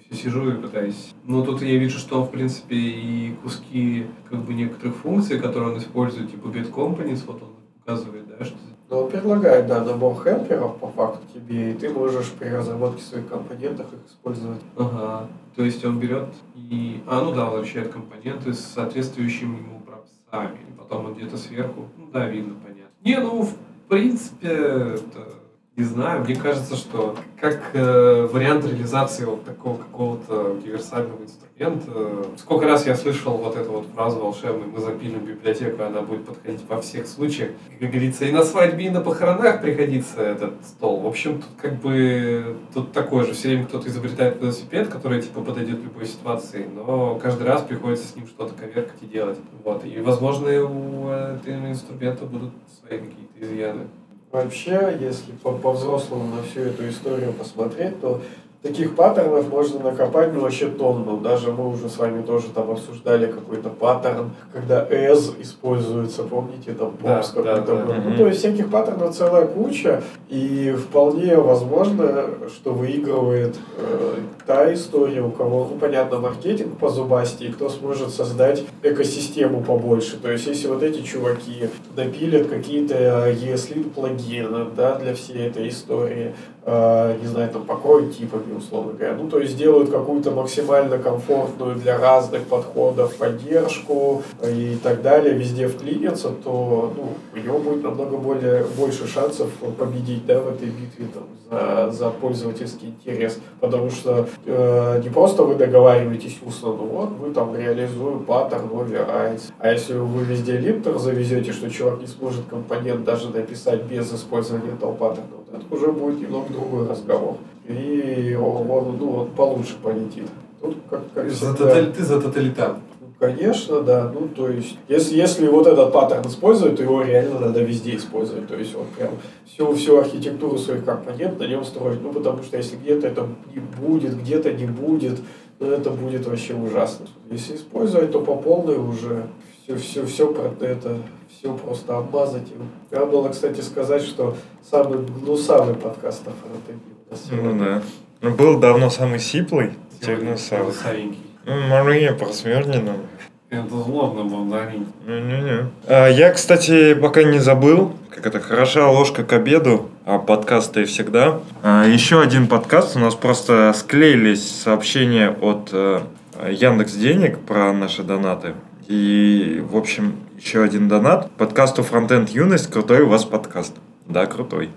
все сижу и пытаюсь. Ну, тут я вижу, что он, в принципе, и куски как бы некоторых функций, которые он использует, типа get companies, вот он указывает, да, что но он предлагает, да, набор хелперов по факту тебе, и ты можешь при разработке своих компонентов их использовать. Ага. То есть он берет и... А, ну да, возвращает компоненты с соответствующими ему пропсами. И потом он где-то сверху... Ну да, видно, понятно. Не, ну, в принципе, это не знаю, мне кажется, что как э, вариант реализации вот такого какого-то универсального инструмента, сколько раз я слышал вот эту вот фразу волшебную, мы запилим библиотеку, она будет подходить во всех случаях. Как говорится, и на свадьбе, и на похоронах пригодится этот стол. В общем, тут как бы, тут такое же, все время кто-то изобретает велосипед, который типа подойдет любой ситуации, но каждый раз приходится с ним что-то коверкать и делать. Вот. И, возможно, у этого инструмента будут свои какие-то изъяны. Вообще, если по-взрослому по на всю эту историю посмотреть, то таких паттернов можно накопать ну, вообще тонну. Даже мы уже с вами тоже там обсуждали какой-то паттерн, когда as используется, помните, там pops да, какой-то да, был. Да. Ну, то есть всяких паттернов целая куча, и вполне возможно, что выигрывает э, та история, у кого, ну, понятно, маркетинг по зубасти, и кто сможет создать экосистему побольше. То есть, если вот эти чуваки напилят какие-то ESLint плагины, да, для всей этой истории, э, не знаю, там, покроют типами, условно говоря. Ну, то есть делают какую-то максимально комфортную для разных подходов поддержку и так далее, везде вклиниться, то ну, у него будет намного более, больше шансов победить да, в этой битве там, за, за пользовательский интерес. Потому что э, не просто вы договариваетесь устно, ну вот мы там реализуем паттерн overrides. А если вы везде линтер завезете, что чувак не сможет компонент даже написать без использования этого паттерна, это уже будет немного другой разговор. И он, ну, он получше полетит. Тут как, как за тотали, ты за тоталитар. Ну, конечно, да. Ну, то есть, если, если вот этот паттерн использовать, то его реально надо везде использовать. То есть, вот прям всю, всю архитектуру своих компонентов на нем строить. Ну, потому что если где-то это не будет, где-то не будет, ну, это будет вообще ужасно. Если использовать, то по полной уже все, все, все про это все просто обмазать. Я было, кстати, сказать, что самый гнусавый подкаст о фронтенде. Ну да. Ну, был давно самый сиплый, теперь гнусавый. Ну, Мария по Смирнину. Это злобно был, да? Не-не-не. А, я, кстати, пока не забыл, как это хороша ложка к обеду, а подкасты всегда. А, еще один подкаст, у нас просто склеились сообщения от э, Яндекс Денег про наши донаты. И, в общем, еще один донат. Подкасту Фронтенд Юность. Крутой у вас подкаст. Да, крутой.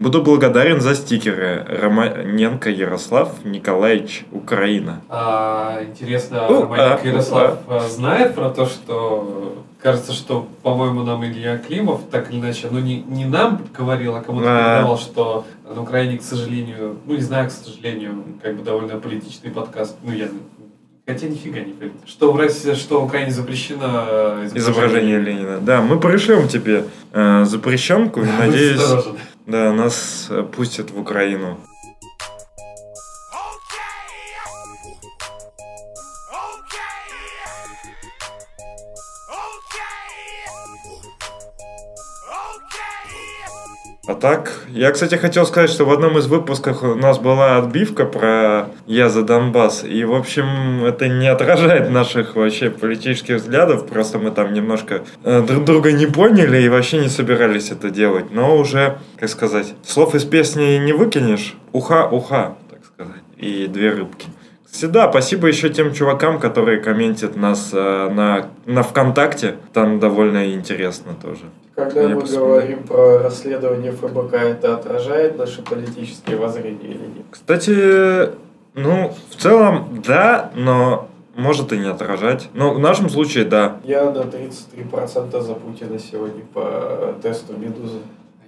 Буду благодарен за стикеры. Романенко Ярослав Николаевич, Украина. А, интересно, У, Романенко а, Ярослав а, знает про то, что кажется, что, по-моему, нам Илья Климов, так или иначе, ну не, не нам говорил, а кому-то А. передавал, что на Украине, к сожалению, ну не знаю, к сожалению, как бы довольно политичный подкаст, ну я Хотя нифига не понимаю. Что в России, что в Украине запрещено э, Изображение Ленина. Да, мы пришлем тебе э, запрещенку и надеюсь, да, нас пустят в Украину. А так, я, кстати, хотел сказать, что в одном из выпусков у нас была отбивка про «Я за Донбасс», и, в общем, это не отражает наших вообще политических взглядов, просто мы там немножко э, друг друга не поняли и вообще не собирались это делать, но уже, как сказать, слов из песни не выкинешь, уха-уха, так сказать, и две рыбки. Кстати, спасибо еще тем чувакам, которые комментят нас э, на, на ВКонтакте, там довольно интересно тоже. Когда Я мы посмотрю. говорим про расследование ФБК, это отражает наши политические воззрения или нет? Кстати, ну, в целом, да, но может и не отражать. Но в нашем случае, да. Я на 33% за Путина сегодня по тесту Медузы.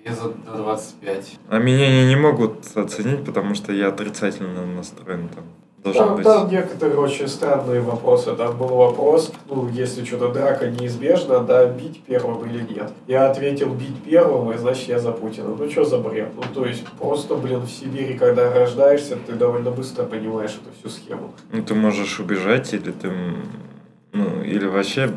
Я за на 25. А меня не, не могут оценить, потому что я отрицательно настроен там. Должен Там, быть. там некоторые очень странные вопросы. Там был вопрос, ну, если что-то драка неизбежна, да, бить первым или нет. Я ответил бить первым, и значит я за Путина. Ну, что за бред? Ну, то есть, просто, блин, в Сибири, когда рождаешься, ты довольно быстро понимаешь эту всю схему. Ну, ты можешь убежать, или ты... Ну, или вообще...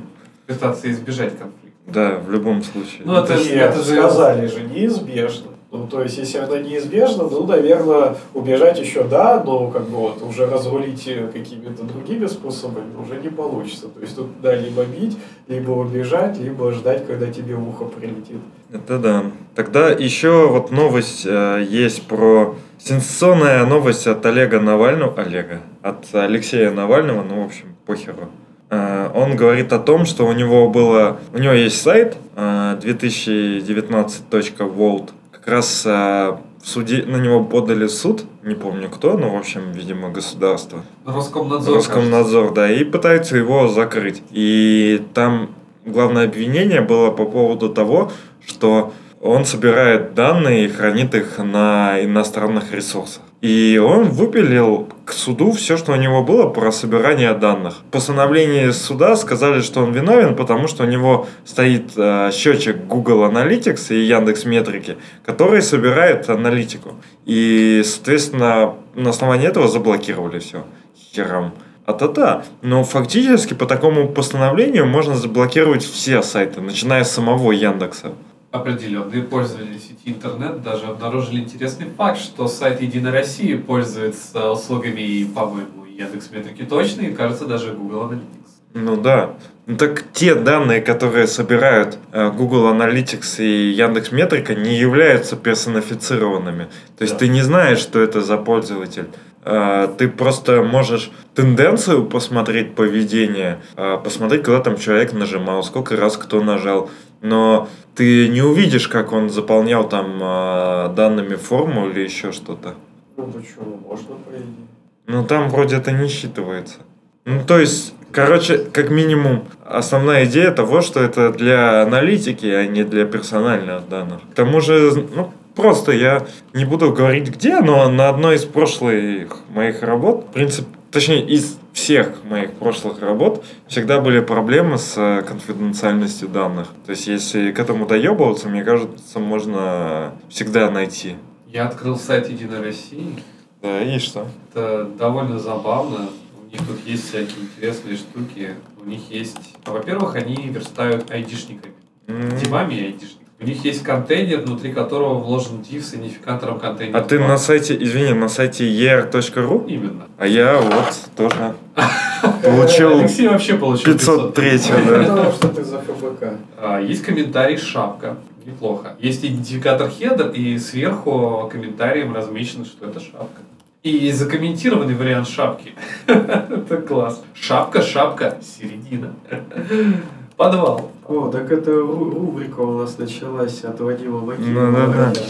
Пытаться избежать конфликта. Да, в любом случае. Ну, это Нет, это же- сказали же, неизбежно. Ну, то есть, если она неизбежна, ну, наверное, убежать еще да, но как бы вот уже разрулить э, какими-то другими способами уже не получится. То есть, тут да, либо бить, либо убежать, либо ждать, когда тебе ухо прилетит. Это да. Тогда еще вот новость э, есть про... Сенсационная новость от Олега Навального. Олега. От Алексея Навального, ну, в общем, похеру. Э, Он говорит о том, что у него было... У него есть сайт э, 2019.world. Как раз э, в суде на него подали суд, не помню кто, но, в общем, видимо, государство. Роскомнадзор. Роскомнадзор, да, и пытаются его закрыть. И там главное обвинение было по поводу того, что он собирает данные и хранит их на иностранных ресурсах. И он выпилил к суду все, что у него было про собирание данных. В постановлении суда сказали, что он виновен, потому что у него стоит э, счетчик Google Analytics и Яндекс Метрики, который собирает аналитику. И, соответственно, на основании этого заблокировали все. Херам. А-та-та. Но фактически по такому постановлению можно заблокировать все сайты, начиная с самого Яндекса. Определенные пользователи сети интернет даже обнаружили интересный факт, что сайт Единой России пользуется услугами, и, по-моему, Яндекс Метрики точно, и, кажется, даже Google Analytics. Ну да. Ну так те данные, которые собирают э, Google Analytics и Яндекс Метрика, не являются персонифицированными. То есть Да. ты не знаешь, что это за пользователь. Э, Ты просто можешь тенденцию посмотреть поведение, э, посмотреть, куда там человек нажимал, сколько раз кто нажал. Но ты не увидишь, как он заполнял там э, данными форму или еще что-то. Ну, почему? Можно, по идее. Ну, там вроде это не считывается. Ну, то есть, короче, как минимум, основная идея того, что это для аналитики, а не для персональных данных. К тому же, ну, просто я не буду говорить где, но на одной из прошлых моих работ, в принципе, точнее, из всех моих прошлых работ всегда были проблемы с э, конфиденциальностью данных. То есть, если к этому доебываться, мне кажется, можно всегда найти. Я открыл сайт Единой России. Да, и что? Это довольно забавно. У них тут есть всякие интересные штуки. У них есть... Во-первых, они верстают айдишниками. Дивами и айдишниками. У них есть контейнер, внутри которого вложен div с идентификатором контейнера. А ты на сайте, извини, на сайте er.ru? Именно. А я вот тоже *laughs* получил Алексей вообще получил 503, да. Потому что ты за ФБК. А, Есть комментарий шапка. Неплохо. Есть идентификатор хедер, и сверху комментарием размечено, что это шапка. И закомментированный вариант шапки. *laughs* Это класс. Шапка, шапка, середина. *laughs* Подвал. О, так это ру- рубрика у нас началась от Вадима Ну Макеева. да, да, да.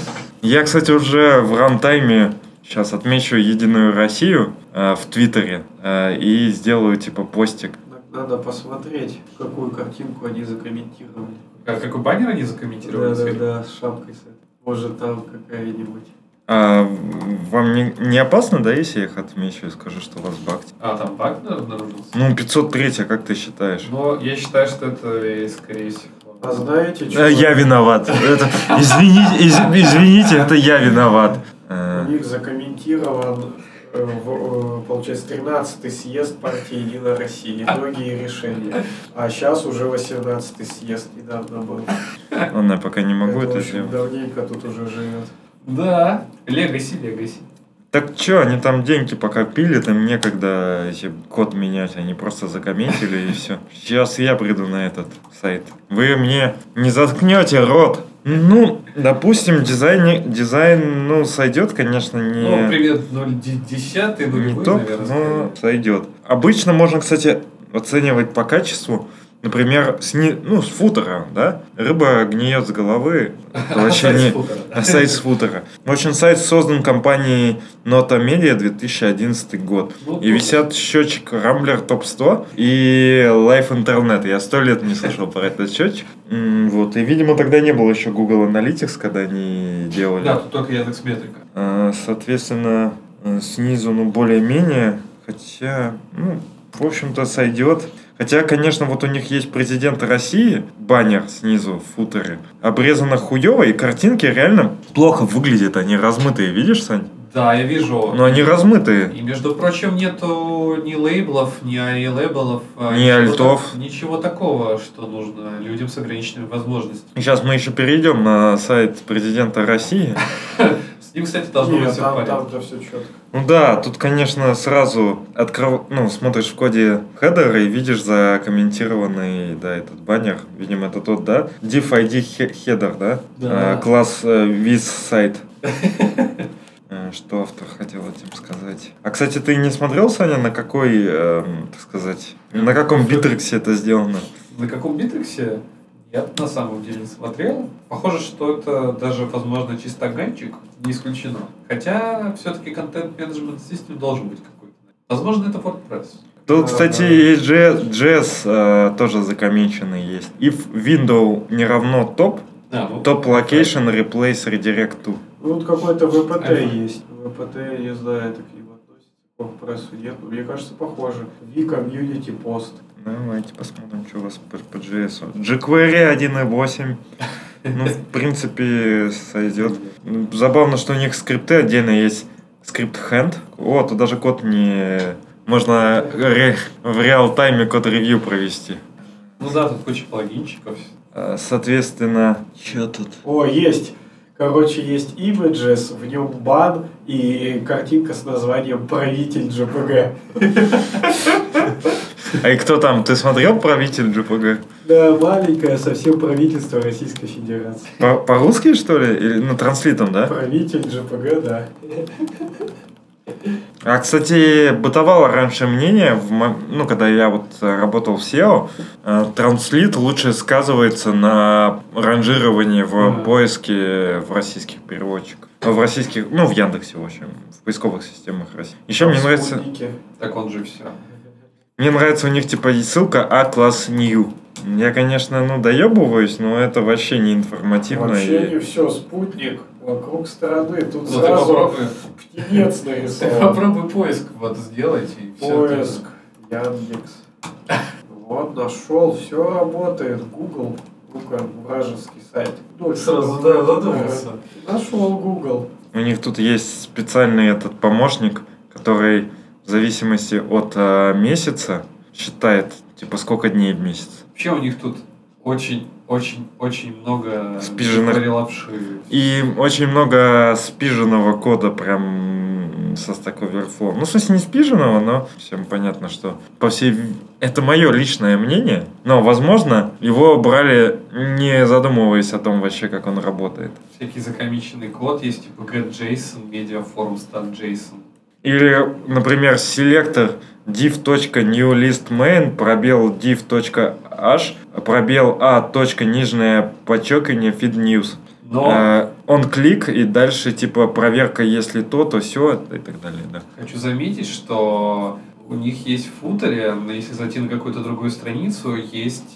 Я, кстати, уже в рантайме сейчас отмечу Единую Россию э, в Твиттере э, и сделаю типа постик. Надо посмотреть, какую картинку они закомментировали. Как, какой баннер они закомментировали? Да, да, да, с шапкой. Может там какая-нибудь. А вам не, не опасно, да, если я их отмечу и скажу, что у вас бакти? А, там баг обнаружился? Ну, 503, а как ты считаешь? Но я считаю, что это, э, скорее всего... А знаете, Э, что? Я виноват. Это- извините, из- извините, это я виноват. У Э, них закомментирован, в, получается, 13-й съезд партии «Единая Россия», итоги и решения. А сейчас уже 18-й съезд недавно был. Ладно, я пока не могу Это, это сделать. давненько тут уже живет. Да, легаси, легаси. Так что, они там деньги пока пили, там некогда эти код менять, они просто закомментили и все. Сейчас я приду на этот сайт. Вы мне не заткнете рот. Ну, допустим, дизайн, дизайн, ну, сойдет, конечно, не... Ну, привет, 0,10, не нулевой, топ, наверное. но сойдет. Обычно можно, кстати, оценивать по качеству. Например, с, ни- ну, с футера, да? Рыба гниет с головы. Это *laughs* вообще не... А *laughs* сайт с футера. В общем, сайт создан компанией Nota Media 2011 год. Ну, И висят счетчик Rambler Top 100 и Life Internet. Я сто лет не слышал про этот счетчик. Вот. И, видимо, тогда не было еще Google Analytics, когда они делали. Да, тут только Яндекс Метрика. А, Соответственно, э, снизу, ну, более-менее. Хотя, ну, в общем-то, сойдет. Хотя, конечно, вот у них есть президент России, баннер снизу в футере, обрезано хуево, и картинки реально плохо выглядят, они размытые, видишь, Сань? Да, я вижу. Но они размытые. И, между прочим, нету ни лейблов, ни ай-лейблов. а, Ни ничего альтов. так- ничего такого, что нужно людям с ограниченными возможностями. Сейчас мы еще перейдем на сайт президента России. *laughs* Ним, кстати, должно быть все в там, там-то все четко. Ну да, тут, конечно, сразу откров... ну, смотришь в коде хедера и видишь закомментированный, да, этот баннер. Видимо, это тот, да? div ID he- header, да? Да. А, класс э, with site. Э, Что автор хотел этим сказать? А, кстати, ты не смотрел, Саня, на какой, эм, так сказать, на каком битрексе это сделано? На каком битриксе? Я на самом деле не смотрел. Похоже, что это даже, возможно, чистоганчик, не исключено. Хотя, все-таки контент-менеджмент систем должен быть какой-то. Возможно, это WordPress. Тут, Да, кстати, да. и JS, JS, э, тоже закоммиченный есть. If window не равно топ, Да, топ location replace redirect to. Ну, вот какой-то ВПТ iPhone. есть. ВПТ, я не знаю, это WordPress нет. Мне кажется, похоже. V-Community Post. Давайте посмотрим, что у вас по, по JS. jQuery 1.8. Ну, в принципе, сойдет. Забавно, что у них скрипты отдельно есть. Скрипт hand. О, тут даже код не... Можно ре- в реал-тайме code review провести. Ну да, тут куча плагинчиков. А, Соответственно... Что тут? О, есть. Короче, есть Images, в нем бан и картинка с названием «Правитель JPG». А и кто там? Ты смотрел правитель JPG? Да, маленькое совсем правительство Российской Федерации. По- По-русски, что ли? Или на транслитом, да? Правитель JPG, да. А, кстати, бытовало раньше мнение, ну, когда я вот работал в SEO, э, транслит лучше сказывается на ранжировании в Мгм. поиске в российских переводчиков. Ну, В российских, ну, в Яндексе, в общем, в поисковых системах России. Еще мне Там нравится, спутники. Так он же все. мне нравится у них, типа, ссылка А класс New. Я, конечно, ну, доебываюсь, но это вообще не информативно. Вообще и- не все, спутник вокруг страны. Тут Ну ты сразу попробуй, птенец *laughs* ты нарисован. попробуй поиск вот сделать и все. Поиск, Яндекс. Вот, нашел, все работает. Google, ну-ка, вражеский сайт. Ну, Сразу, да, задумался. Нашел Google. У них тут есть специальный этот помощник, который в зависимости от э, месяца считает, типа, сколько дней в месяц. Вообще у них тут очень-очень-очень много Спиженных. лапши. И очень много спиженного кода прям со Stack Overflow. Ну, в смысле, не спиженного, но всем понятно, что по всей... Это мое личное мнение, но, возможно, его брали не задумываясь о том вообще, как он работает. Всякий закомиченный код есть, типа getJSON, медиаформ, JSON. Или, например, селектор div.newlistMain, пробел div.h, пробел a. точка нижнее подчеркивание feed news. Но Э, он клик и дальше типа проверка, если то, то все и так далее, да. хочу заметить, что у них есть в футере, если зайти на какую-то другую страницу, есть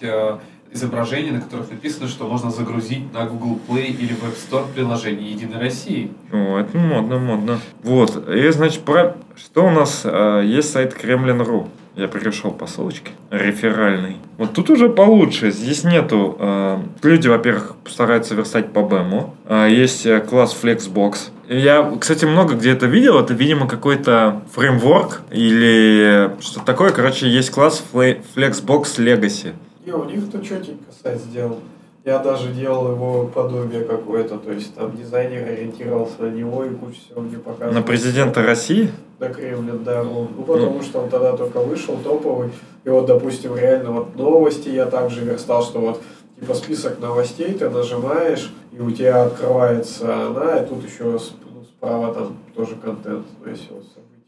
э, изображения, на которых написано, что можно загрузить на Google Play или Web Store приложение Единой России. О, это модно, модно. Вот, и значит, про... что у нас э, есть сайт Kremlin.ru. Я перешел по ссылочке. Реферальный. Вот тут уже получше. Здесь нету... э, люди, во-первых, стараются верстать по бэму. Э, есть э, класс Flexbox. Я, кстати, много где это видел. Это, видимо, какой-то фреймворк или что-то такое. Короче, есть класс Fle- Flexbox Legacy. Не, у них-то четенько сайт сделал. Я даже делал его подобие какое-то, то есть там дизайнер ориентировался на него и кучу всего мне показывал. На президента России? На Кремлин, да. Ну, ну, потому что он тогда только вышел, топовый. И вот, допустим, реально вот новости я также верстал, что вот типа список новостей ты нажимаешь, и у тебя открывается она, и тут еще ну, справа там тоже контент, то есть вот события.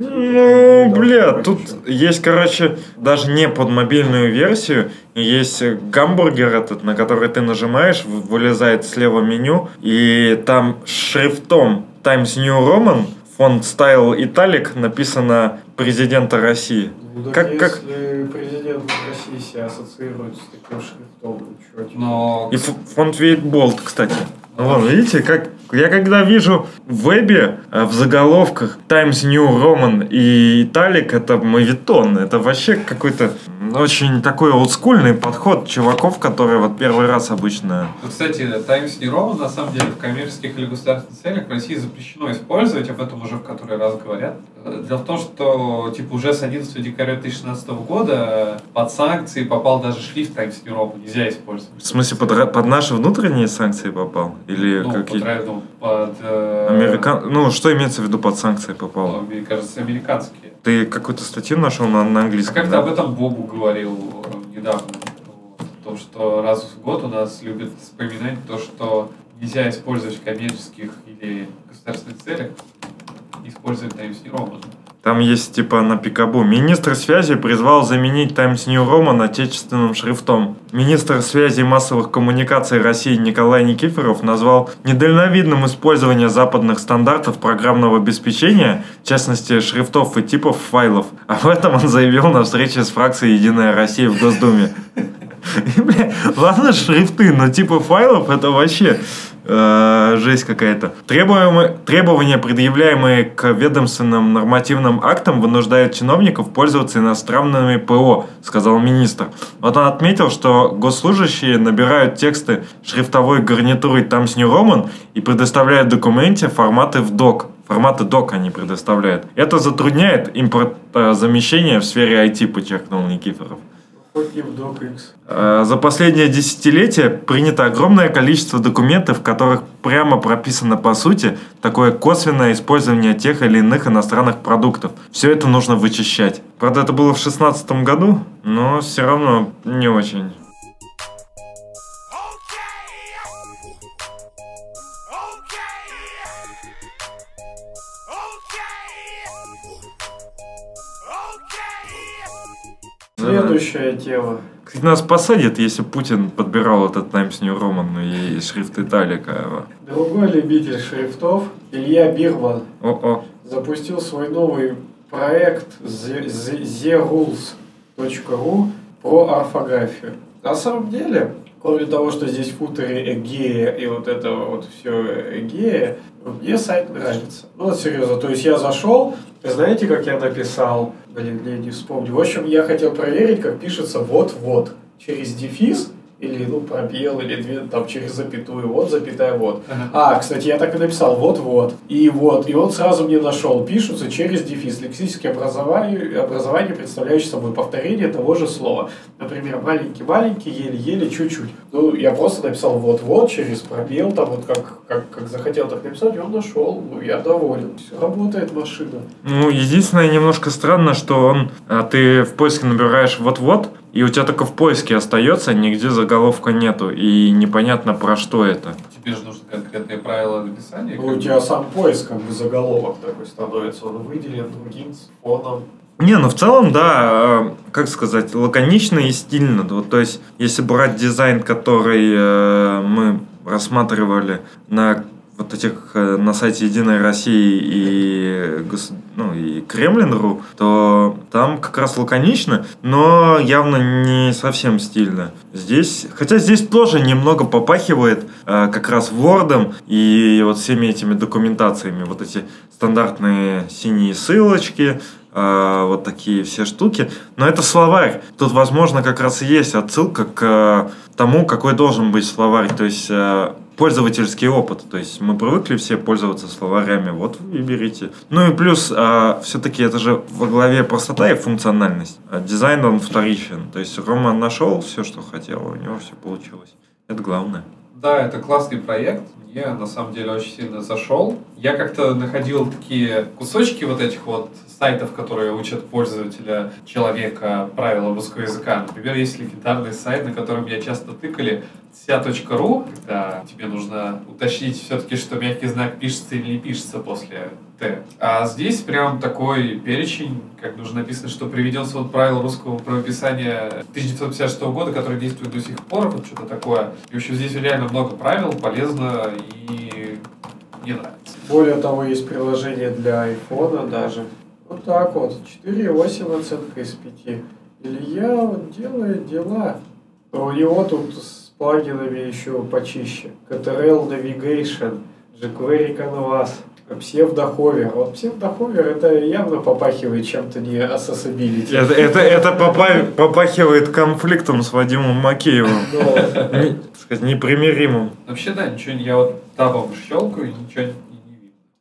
Ну, бля, тут есть, короче, даже не под мобильную версию, есть гамбургер этот, на который ты нажимаешь, вылезает слева меню, и там шрифтом Times New Roman, фонд Style Italic написано президента России. Ну, Как- как- если президент России себя ассоциирует с таким шрифтом, ну типа, Но И ф- фонд Вейт Болт, кстати. Ну, Вон, видите, как я когда вижу в вебе э, в заголовках Times New Roman и Italic, это мавитон. Это вообще какой-то очень такой олдскульный подход чуваков, которые вот первый раз обычно... Ну, Кстати, Times New Roman на самом деле в коммерческих или государственных целях в России запрещено использовать, об этом уже в который раз говорят. Э, Дело в том, что типа уже с 11 декабря 2016 года под санкции попал даже шрифт Times New Roman, нельзя использовать. В смысле, под, под наши внутренние санкции попал? Или ну, какие... под, ра- под, э, Американ... Ну, что имеется в виду под санкции попало? ну, мне кажется, американские. Ты какую-то статью нашел на, на английском? Как-то да? об этом Бобу говорил э, недавно. В том, что раз в год у нас любят вспоминать то, что нельзя использовать в коммерческих или государственных целях, использовать Times New Roman. Там есть типа на пикабу. Министр связи призвал заменить Times New Roman отечественным шрифтом. Министр связи и массовых коммуникаций России Николай Никифоров назвал недальновидным использование западных стандартов программного обеспечения, в частности шрифтов и типов файлов. Об этом он заявил на встрече с фракцией «Единая Россия» в Госдуме. *laughs* Бля, ладно шрифты, но типы файлов это вообще э, жесть какая-то. Требуемые, требования, предъявляемые к ведомственным нормативным актам, вынуждают чиновников пользоваться иностранными ПО, сказал министр. Вот он отметил, что госслужащие набирают тексты шрифтовой гарнитурой Times New Roman и предоставляют документе форматы в док. Форматы док они предоставляют. Это затрудняет импортозамещение в сфере IT, подчеркнул Никифоров. Э, За последнее десятилетие принято огромное количество документов, в которых прямо прописано по сути такое косвенное использование тех или иных иностранных продуктов. Все это нужно вычищать. Правда, это было в 2016 году, но все равно не очень. Следующая тема. Кстати, нас посадят, если Путин подбирал этот Times New Roman и шрифт Италика. Другой любитель шрифтов, Илья Бирман, О-о. запустил свой новый проект The- The- TheRules.ru про орфографию. На самом деле, кроме того, что здесь в футере Эгея и вот это вот все Эгея, мне сайт нравится. Ну вот серьезно, то есть я зашел, знаете, как я написал? Блин, я не вспомню. В общем, я хотел проверить, как пишется вот-вот. Через дефис или ну пробел, или две, там через запятую, вот, запятая, вот. А, кстати, я так и написал, вот-вот. И вот, и он сразу мне нашел, пишутся через дефис. Лексическое образование, образование, представляющее собой повторение того же слова. Например, маленький-маленький, еле-еле, чуть-чуть. Ну, я просто написал вот-вот, через пробел, там вот как, как, как захотел так написать, и он нашел. Ну, я доволен. Все, работает машина. Ну, единственное, немножко странно, что он, а, ты в поиске набираешь вот-вот, и у тебя только в поиске остается, нигде заголовка нету, и непонятно про что это. Тебе же нужны конкретные правила написания. Ну, у тебя сам поиск, как бы заголовок такой становится, он выделен другим фоном. Не, ну в целом, да, э, как сказать, лаконично и стильно. Вот, то есть, если брать дизайн, который э, мы рассматривали на вот этих э, на сайте Единой России и, ну, и Кремлин.ру, то там как раз лаконично, но явно не совсем стильно. Здесь, хотя здесь тоже немного попахивает э, как раз Word и вот всеми этими документациями, вот эти стандартные синие ссылочки, э, вот такие все штуки. Но это словарь. Тут, возможно, как раз и есть отсылка к э, тому, какой должен быть словарь. То есть э, пользовательский опыт. То есть мы привыкли все пользоваться словарями, вот и берите. Ну и плюс, а, все-таки это же во главе простота и функциональность. А дизайн он вторичен. То есть Рома нашел все, что хотел, у него все получилось. Это главное. Да, это классный проект. Мне на самом деле очень сильно зашел. Я как-то находил такие кусочки вот этих вот сайтов, которые учат пользователя, человека правила русского языка. Например, есть легендарный сайт, на котором меня часто тыкали, ся.ру, когда тебе нужно уточнить все-таки, что мягкий знак пишется или не пишется после Т. А здесь прям такой перечень, как нужно написано, что приведен свод правил русского правописания 1956 года, который действует до сих пор, вот что-то такое. И, в общем, здесь реально много правил, полезно и мне нравится. Более того, есть приложение для айфона даже, вот так вот. 4,8 оценка из 5. Илья вот делает дела. У него тут с плагинами еще почище. CTRL Navigation, jQuery Canvas, псевдоховер. Вот псевдоховер это явно попахивает чем-то не accessibility. Это, это, это попахивает конфликтом с Вадимом Макеевым. Не, сказать, непримиримым. Вообще да, ничего я вот табом щелкаю, ничего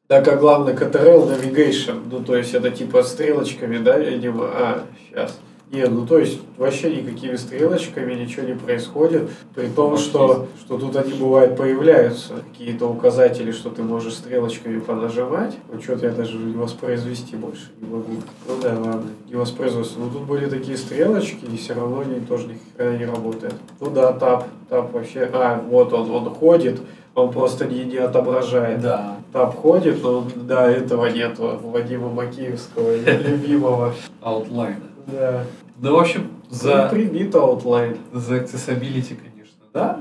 так, а главное, CTRL Navigation, ну, то есть это типа стрелочками, да, видимо, а, сейчас. Нет, ну то есть вообще никакими стрелочками ничего не происходит, при том, что, что тут они бывают появляются, какие-то указатели, что ты можешь стрелочками понажимать. Ну что-то я даже воспроизвести больше не могу. Ну да, ладно, не воспроизводство. Но тут были такие стрелочки, и все равно они тоже ни хрена не работают. Ну да, тап, тап вообще, а, вот он, он ходит, он просто не, не отображает. Да. Там ходит, но да, этого нет Вадима Макеевского, любимого. Аутлайна. Да. Ну, в общем, за... Ну, прибит outline. За accessibility, конечно, да.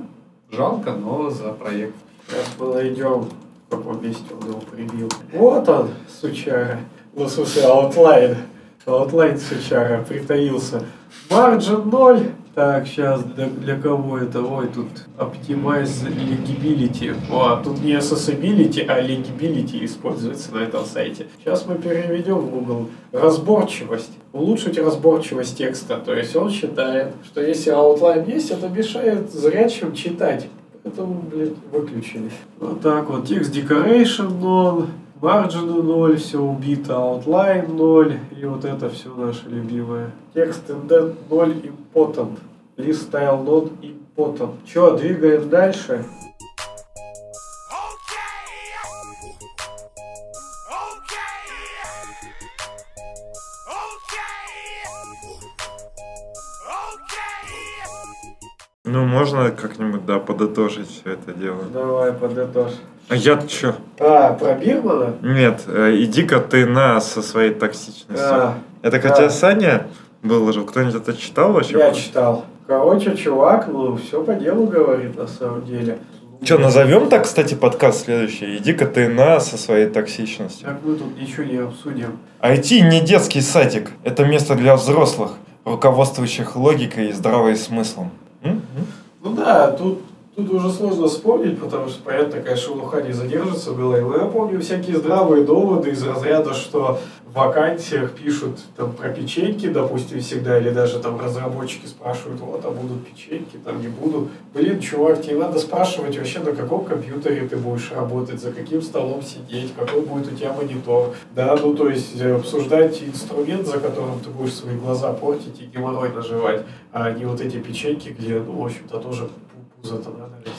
Жалко, но за проект. Сейчас мы найдем, каком месте он его прибил. Вот он, сучара. Ну, в смысле, outline. Outline сучара притаился. Margin 0. Так, сейчас для, для кого это? Ой, тут Optimize Legibility. О, тут не Accessibility, а Legibility используется на этом сайте. Сейчас мы переведем в Google разборчивость. Улучшить разборчивость текста. То есть он считает, что если outline есть, это мешает зрячим читать. Поэтому, блин, выключили. Вот так вот. Текст decoration none. Margin 0, все убито, outline 0, и вот это все наше любимое. Текст indent 0, important. List style not important. Че, двигаем дальше? Ну, можно как-нибудь, да, подытожить все это дело. Давай, подытожь. А я что? А, про Бирмана? Нет, э, иди-ка ты на со своей токсичностью. А, это хотя да. Саня выложил, кто-нибудь это читал вообще? Я читал. Короче, чувак, ну, все по делу говорит на самом деле. Че, назовем так, кстати, подкаст следующий? Иди-ка ты на со своей токсичностью. Так мы тут ничего не обсудим. IT не детский садик. Это место для взрослых, руководствующих логикой и здравым смыслом. Ну да, тут Тут уже сложно вспомнить, потому что, понятно, такая шелуха не задержится в голове. Но я помню всякие здравые доводы из разряда, что в вакансиях пишут там про печеньки, допустим, всегда, или даже там разработчики спрашивают, вот, а будут печеньки, там не будут. Блин, чувак, тебе надо спрашивать вообще, на каком компьютере ты будешь работать, за каким столом сидеть, какой будет у тебя монитор. Да, ну то есть э, обсуждать инструмент, за которым ты будешь свои глаза портить и геморрой наживать, а не вот эти печеньки, где, ну, в общем-то, тоже пузо-то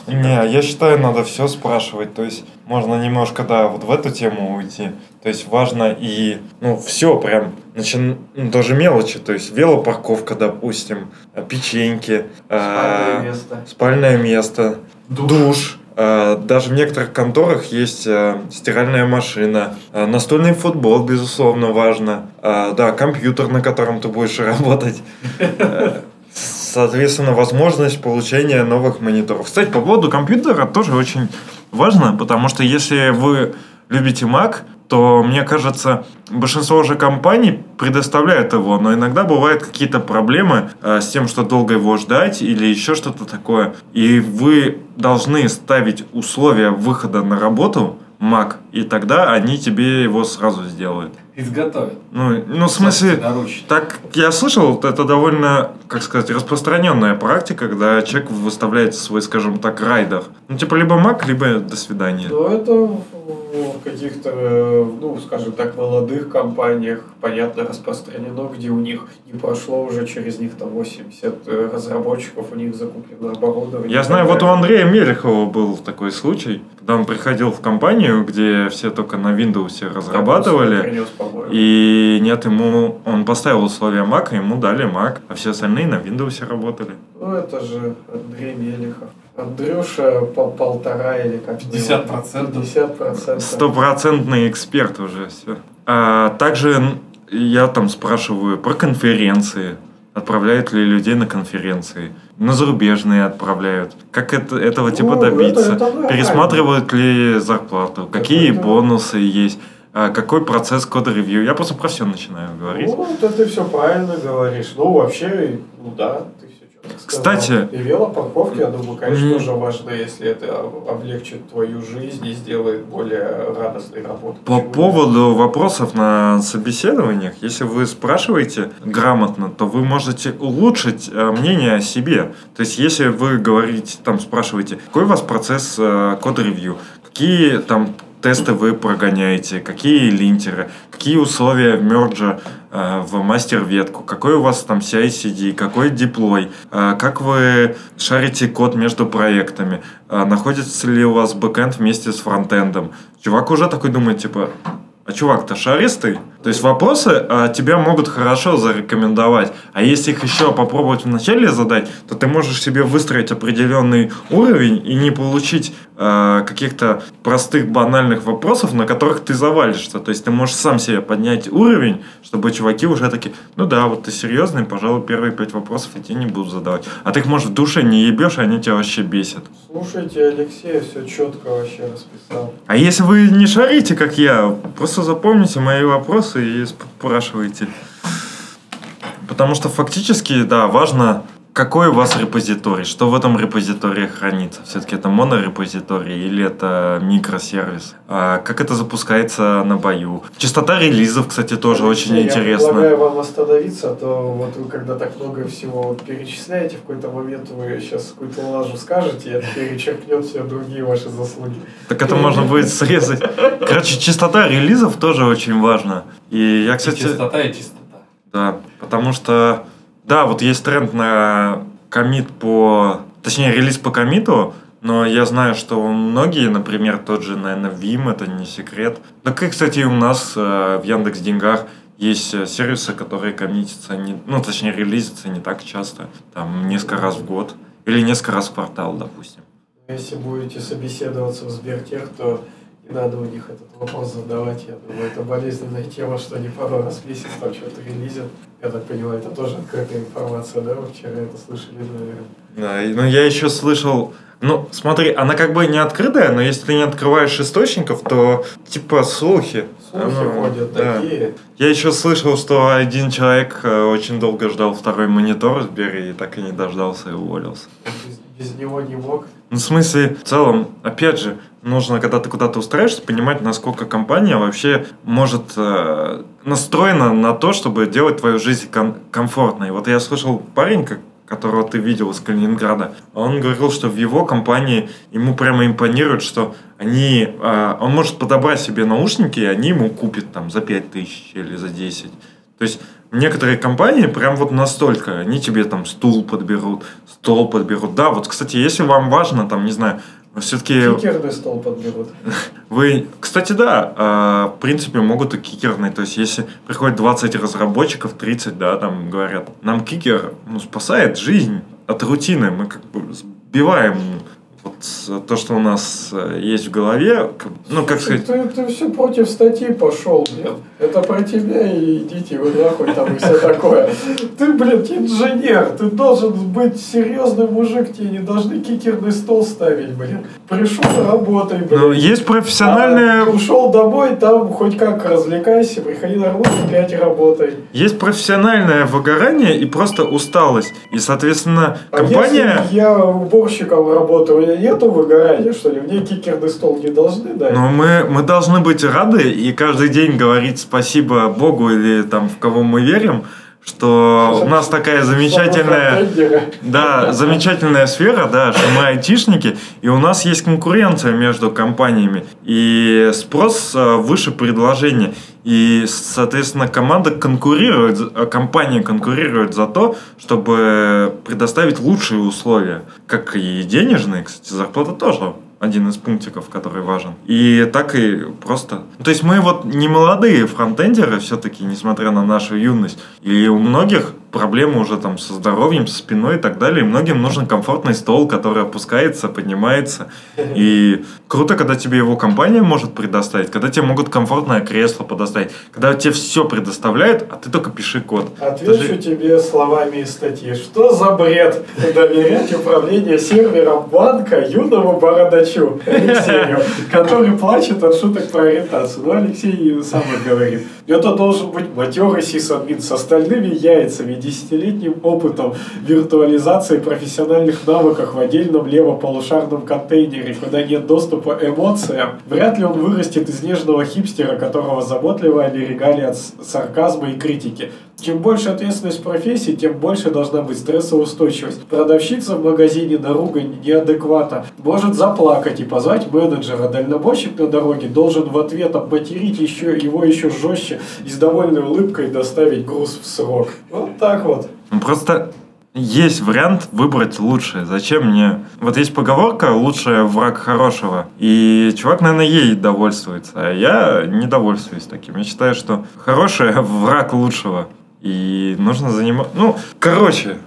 Не, я считаю, надо все спрашивать. То есть можно немножко, да, вот в эту тему уйти. То есть важно и, ну, все прям, начи... ну, даже мелочи. То есть велопарковка, допустим, печеньки, спальное э, место, спальное место душ, душ э, даже в некоторых конторах есть э, стиральная машина, э, настольный футбол, безусловно, важно. Э, да, компьютер, на котором ты будешь *laughs* работать. Соответственно, возможность получения новых мониторов. Кстати, по поводу компьютера тоже очень важно, потому что если вы любите Mac, то, мне кажется, большинство уже компаний предоставляют его, но иногда бывают какие-то проблемы э, с тем, что долго его ждать или еще что-то такое. И вы должны ставить условия выхода на работу Mac, и тогда они тебе его сразу сделают. Изготовят. Ну, ну в смысле, так я слышал, это довольно, как сказать, распространенная практика, когда человек выставляет свой, скажем так, райдер. Ну, типа, либо Mac, либо до свидания. Но это в в каких-то, э, ну, скажем так, молодых компаниях, понятно, распространено, где у них не прошло уже через них там 80 э, разработчиков, у них закуплено оборудование. Я знаю, вот у Андрея Мелехова был такой случай, когда он приходил в компанию, где все только на Windows разрабатывали, Принес, и нет, ему он поставил условия Mac, ему дали Mac, а все остальные на Windows работали. Ну, это же Андрей Мелехов. Андрюша пол- полтора или как 50%. 50%. Стопроцентный эксперт уже все. А также я там спрашиваю про конференции. Отправляют ли людей на конференции? На зарубежные отправляют. Как это, этого типа Ну, добиться? это- это. Пересматривают ли зарплату? Какие это- бонусы есть? А какой процесс кода-ревью? Я просто про все начинаю говорить. Ну, это ты все правильно говоришь. Ну, вообще, ну да, ты. Кстати- И велопарковки, я думаю, конечно, Мгм. тоже важно, если это облегчит твою жизнь и сделает более радостной работу. По Почему? поводу вопросов на собеседованиях, если вы спрашиваете грамотно, то вы можете улучшить э, мнение о себе. То есть, если вы говорите, там спрашиваете, какой у вас процесс э, код-ревью, какие там тесты вы прогоняете, какие линтеры, какие условия мерджа э, в мастер-ветку, какой у вас там CI-CD, какой деплой, э, как вы шарите код между проектами, э, находится ли у вас бэкэнд вместе с фронтендом. Чувак уже такой думает, типа, а чувак-то шаристый? То есть вопросы а, тебя могут хорошо зарекомендовать. А если их еще попробовать вначале задать, то ты можешь себе выстроить определенный уровень и не получить а, каких-то простых банальных вопросов, на которых ты завалишься. То есть ты можешь сам себе поднять уровень, чтобы чуваки уже такие, ну да, вот ты серьезный, пожалуй, первые пять вопросов я тебе не буду задавать. А ты их, может, в душе не ебешь, и они тебя вообще бесят. Слушайте, Алексей все четко вообще расписал. А если вы не шарите, как я, просто запомните мои вопросы и спрашивайте. Потому что фактически, да, важно, какой у вас репозиторий, что в этом репозитории хранится. Все-таки это монорепозиторий или это микросервис. А как это запускается на бою. Частота релизов, кстати, тоже очень Я интересно. предлагаю вам остановиться, а то вот вы когда так много всего вот перечисляете, в какой-то момент вы сейчас какую-то лажу скажете, и это перечеркнет все другие ваши заслуги. Так это можно будет *laughs* срезать. Короче, частота релизов тоже очень важна. И я, И кстати... чистота и чистота. Да, потому что, да, вот есть тренд на комит по, точнее, релиз по комиту, но я знаю, что многие, например, тот же, наверное, Vim, это не секрет. Так и, кстати, у нас э, в Яндекс Деньгах есть э, сервисы, которые коммитятся, не, ну, точнее, релизятся не так часто, там, несколько раз в год или несколько раз в квартал, допустим. Если будете собеседоваться в Сбертех, то надо у них этот вопрос задавать. Я думаю, это болезненная тема, что они пару раз в месяц там что-то релизят. Я так понимаю, это тоже открытая информация, да? Вы вчера это слышали, наверное. Да, и- ну я еще слышал, ну смотри, она как бы не открытая, но если ты не открываешь источников, то типа слухи. Слухи Ну, ходят да. такие. Я еще слышал, что один человек э, очень долго ждал второй монитор в Сбере и так и не дождался и уволился. Без, без него не мог. Ну, в смысле, в целом, опять же, нужно, когда ты куда-то устраиваешься, понимать, насколько компания вообще может э, настроена на то, чтобы делать твою жизнь ком- комфортной. Вот я слышал парень, как- которого ты видел из Калининграда, он говорил, что в его компании ему прямо импонирует, что они, э, он может подобрать себе наушники, и они ему купят там за 5 тысяч или за 10. То есть некоторые компании прям вот настолько, они тебе там стул подберут, стол подберут. Да, вот, кстати, если вам важно, там, не знаю, все-таки Кикерный стол подберут. *laughs* вы, кстати, да, э, в принципе, могут и кикерные. То есть, если приходит 20 разработчиков, 30, да, там говорят, нам кикер ну, спасает жизнь от рутины. Мы как бы сбиваем вот то, что у нас э, есть в голове, ну, как сказать... Ты, ты все против статьи пошел, блин. Это про тебя и идите вы нахуй там и все такое. Ты, блин, инженер, ты должен быть серьезный мужик, тебе не должны кикерный стол ставить, блин. Пришел, работай, блин. Ну, есть профессиональная... А, ушел домой, там хоть как развлекайся, приходи на работу, опять работай. Есть профессиональное выгорание и просто усталость. И, соответственно, А компания... если я уборщиком работаю, меня нету выгорания, что ли? Мне кикерный стол не должны дать? Но мы, мы должны быть рады и каждый день говорить спасибо Богу или там в кого мы верим, что у нас такая замечательная, да, замечательная сфера, да, что мы айтишники, и у нас есть конкуренция между компаниями, и спрос э, выше предложения, и, соответственно, команда конкурирует, э, компания конкурирует за то, чтобы предоставить лучшие условия, как и денежные, кстати, зарплата тоже один из пунктиков, который важен. И так и просто... Ну, То есть мы вот не молодые фронтендеры все-таки, несмотря на нашу юность. И у многих проблемы уже там со здоровьем, со спиной и так далее. И многим нужен комфортный стол, который опускается, поднимается. И круто, когда тебе его компания может предоставить, когда тебе могут комфортное кресло предоставить, когда тебе все предоставляют, а ты только пиши код. Отвечу Даже- тебе словами из статьи. Что за бред доверять управление сервером банка юному бородачу Алексею, который плачет от шуток про ориентацию? Ну, Алексей сам и говорит. Это должен быть матерый сисадмин с остальными яйцами, десятилетним опытом виртуализации профессиональных навыков в отдельном левополушарном контейнере, куда нет доступа эмоциям. Вряд ли он вырастет из нежного хипстера, которого заботливо оберегали от сарказма и критики. Чем больше ответственность профессии, тем больше должна быть стрессоустойчивость. Продавщица в магазине на ругань неадеквата может заплакать и позвать менеджера. Дальнобойщик на дороге должен в ответ обматерить еще, его еще жестче и с довольной улыбкой доставить груз в срок. Вот так вот. Ну, Просто есть вариант выбрать лучшее. Зачем мне... Вот есть поговорка «лучшее враг хорошего». И чувак, наверное, ей довольствуется. А я не довольствуюсь таким. Я считаю, что хорошее враг лучшего. И нужно заниматься... Ну, короче,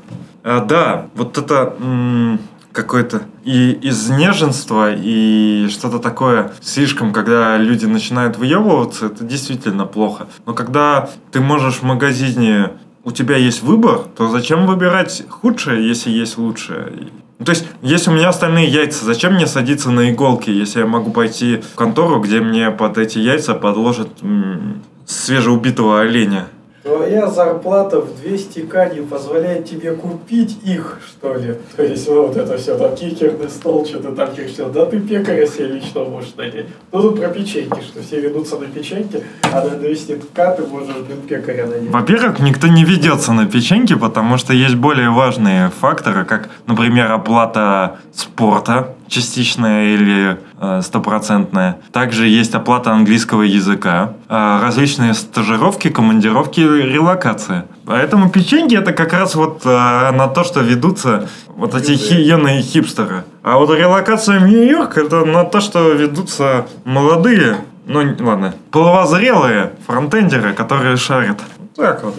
а, да, вот это... м, какое-то и изнеженство, и что-то такое слишком, когда люди начинают выебываться, это действительно плохо. Но когда ты можешь в магазине у тебя есть выбор, то зачем выбирать худшее, если есть лучшее? Ну, То есть, если у меня остальные яйца, зачем мне садиться на иголки, если я могу пойти в контору, где мне под эти яйца подложат м, свежеубитого оленя? Твоя зарплата в 200к не позволяет тебе купить их, что ли? То есть вот это все, там кикерный стол, что-то там все. Да ты пекаря себе лично можешь нанять. Ну тут про печеньки, что все ведутся на печеньки, а на 200к ты можешь, блин, пекаря нанять. Во-первых, никто не ведется на печеньки, потому что есть более важные факторы, как, например, оплата спорта частичная или э, стопроцентная. Также есть оплата английского языка, э, различные стажировки, командировки, релокация. Поэтому печеньки это как раз вот э, на то, что ведутся вот эти хи- юные хипстеры. А вот релокация в Нью-Йорк это на то, что ведутся молодые, ну ладно, половозрелые фронтендеры, которые шарят. Так вот.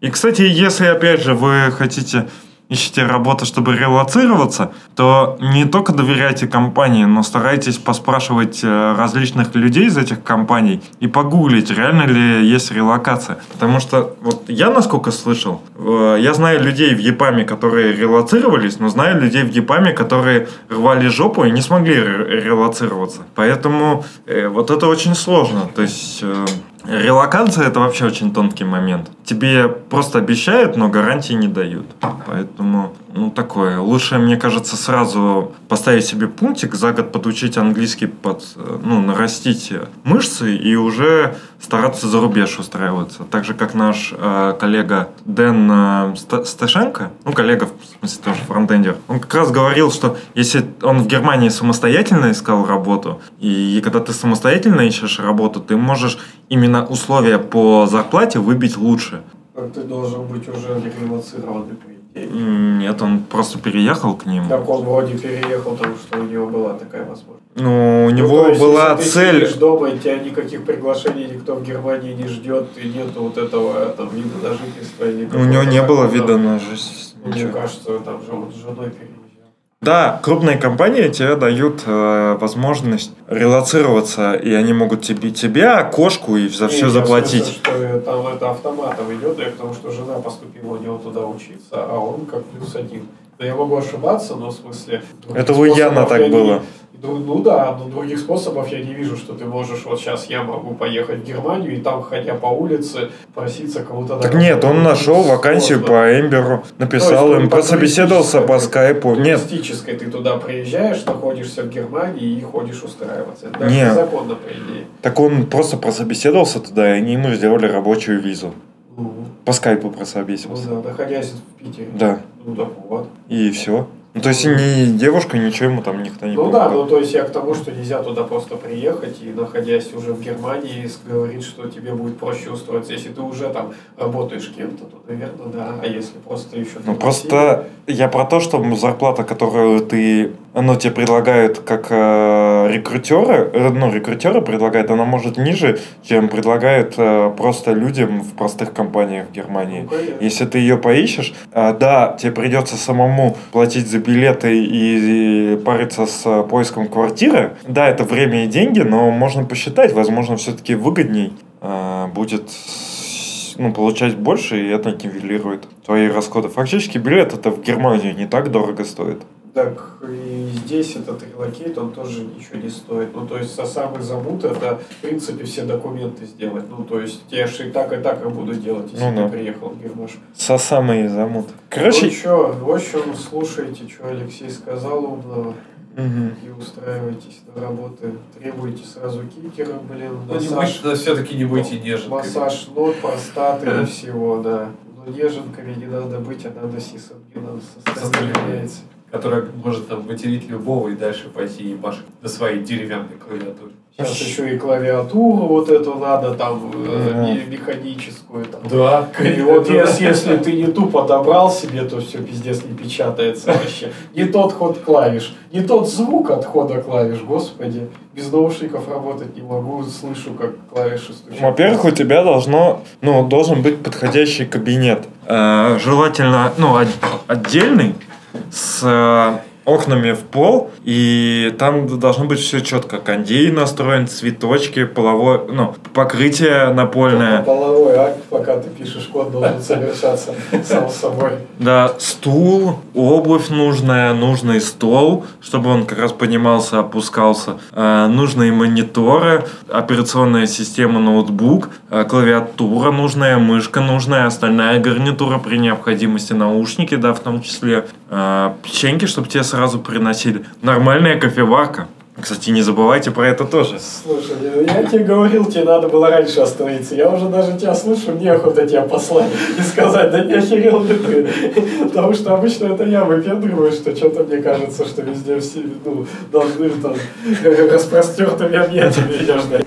И, кстати, если, опять же, вы хотите ищете работу, чтобы релацироваться, то не только доверяйте компании, но старайтесь поспрашивать э, различных людей из этих компаний и погуглить, реально ли есть релокация. Потому что вот я, насколько слышал, э, я знаю людей в ЕПАМе, которые релацировались, но знаю людей в ЕПАМе, которые рвали жопу и не смогли ре- релацироваться. Поэтому э, вот это очень сложно. То есть... Релокация это вообще очень тонкий момент. Тебе просто обещают, но гарантии не дают. Поэтому, ну такое. Лучше, мне кажется, сразу поставить себе пунктик, за год подучить английский, под, э, ну, нарастить мышцы и уже стараться за рубеж устраиваться. Так же, как наш э, коллега Дэн э, Ста- Сташенко, ну, коллега, в смысле, тоже фронтендер, он как раз говорил, что если он в Германии самостоятельно искал работу, и когда ты самостоятельно ищешь работу, ты можешь именно условия по зарплате выбить лучше. Ты должен быть уже. М, Нет, он просто переехал к ним. Так он вроде переехал, потому что у него была такая возможность. Ну, у Ну, него то есть, была если ты цель... сидишь дома, и тебя никаких приглашений никто в Германии не ждет, и нету вот этого там, вида на жительство. У него не было вида на жизнь. Мне кажется, там же он с женой переезжал. Да, крупные компании тебе дают э, возможность релацироваться, и они могут тебе, тебя, кошку и за все в заплатить. смысле, что э, там это автоматом идет, я потому что жена поступила у него туда учиться, а он как плюс один. Да я могу ошибаться, но в смысле... Это у Яна так я не- было. Ну, ну да, но других способов я не вижу, что ты можешь, вот сейчас я могу поехать в Германию и там, ходя по улице, проситься кого-то... Так нет, он нашел вакансию Сложно. по Эмберу, написал есть, им, ну, по прособеседовался скайпу. Нет, Туристической ты туда приезжаешь, находишься в Германии и ходишь устраиваться. Это даже Не. незаконно, по идее. так он просто прособеседовался туда, и они ему сделали рабочую визу. Ну, По скайпу ну прособесился. да, находясь в Питере. Да, Ну так вот. и все. Ну, то есть ни девушка, ничего ему там никто не Ну да, покупал. ну то есть я к тому, что нельзя туда просто приехать и находясь уже в Германии говорить, что тебе будет проще устроиться. Если ты уже там работаешь кем-то, то, наверное, да. А если просто еще... Ну просто я про то, что зарплата, которую ты, ну тебе предлагают как э, рекрутеры, э, ну рекрутеры предлагают, она может ниже, чем предлагают э, просто людям в простых компаниях в Германии. Ну. Если ты ее поищешь, а, да, тебе придется самому платить за билеты и, и париться с э, поиском квартиры. Да, это время и деньги, но можно посчитать, возможно, все-таки выгодней а, будет ну, получать больше, и это нивелирует твои расходы. Фактически билет это в Германию не так дорого стоит. Так и здесь этот relocate, он тоже ничего не стоит. Ну, то есть, со самый замут это, в принципе, все документы сделать. Ну, то есть, я же и так, и так и буду делать, если Ну да. ты приехал в Гермаш. Со самой замут. Ну, Короче, что, в общем, слушайте, что Алексей сказал умного. мгм. и устраивайтесь на работы. Требуйте сразу кикера, блин, Ну, не массаж, будь- все-таки не будьте неженкой. массаж ног, простаты и *laughs* всего, да. Но неженками не надо быть, а надо сисангином составляется. Которая может там материть любого и дальше пойти и ебашить на своей деревянной клавиатуре. Сейчас еще и клавиатуру вот эту надо, там, э, ме- механическую. Там. Да. И вот если, если ты не тупо добрал себе, то все пиздец не печатается вообще. Не тот ход клавиш, не тот звук от хода клавиш, господи. Без наушников работать не могу, слышу, как клавиши стучат. Во-первых, у тебя должно, ну, должен быть подходящий кабинет. Э, желательно, ну, от- отдельный, с э, окнами в пол, и там должно быть все четко. Кондей настроен, цветочки, половое, ну, покрытие напольное. Половой акт, пока ты пишешь код, должен совершаться сам собой. Да, стул, обувь нужная, нужный стол, чтобы он как раз поднимался, опускался. Э, нужные мониторы, операционная система, ноутбук, э, клавиатура нужная, мышка нужная, остальная гарнитура при необходимости, наушники, да, в том числе. Э, печеньки, чтобы тебе сразу приносили. Нормальная кофеварка. Кстати, не забывайте про это тоже. Слушай, я тебе говорил, тебе надо было раньше остановиться. Я уже даже тебя слышу, мне охота тебя послать и сказать, да не охерел ли ты? Потому что обычно это я выпендриваю, что что-то мне кажется, что везде все ну, должны там распростертыми объятиями меня ждать.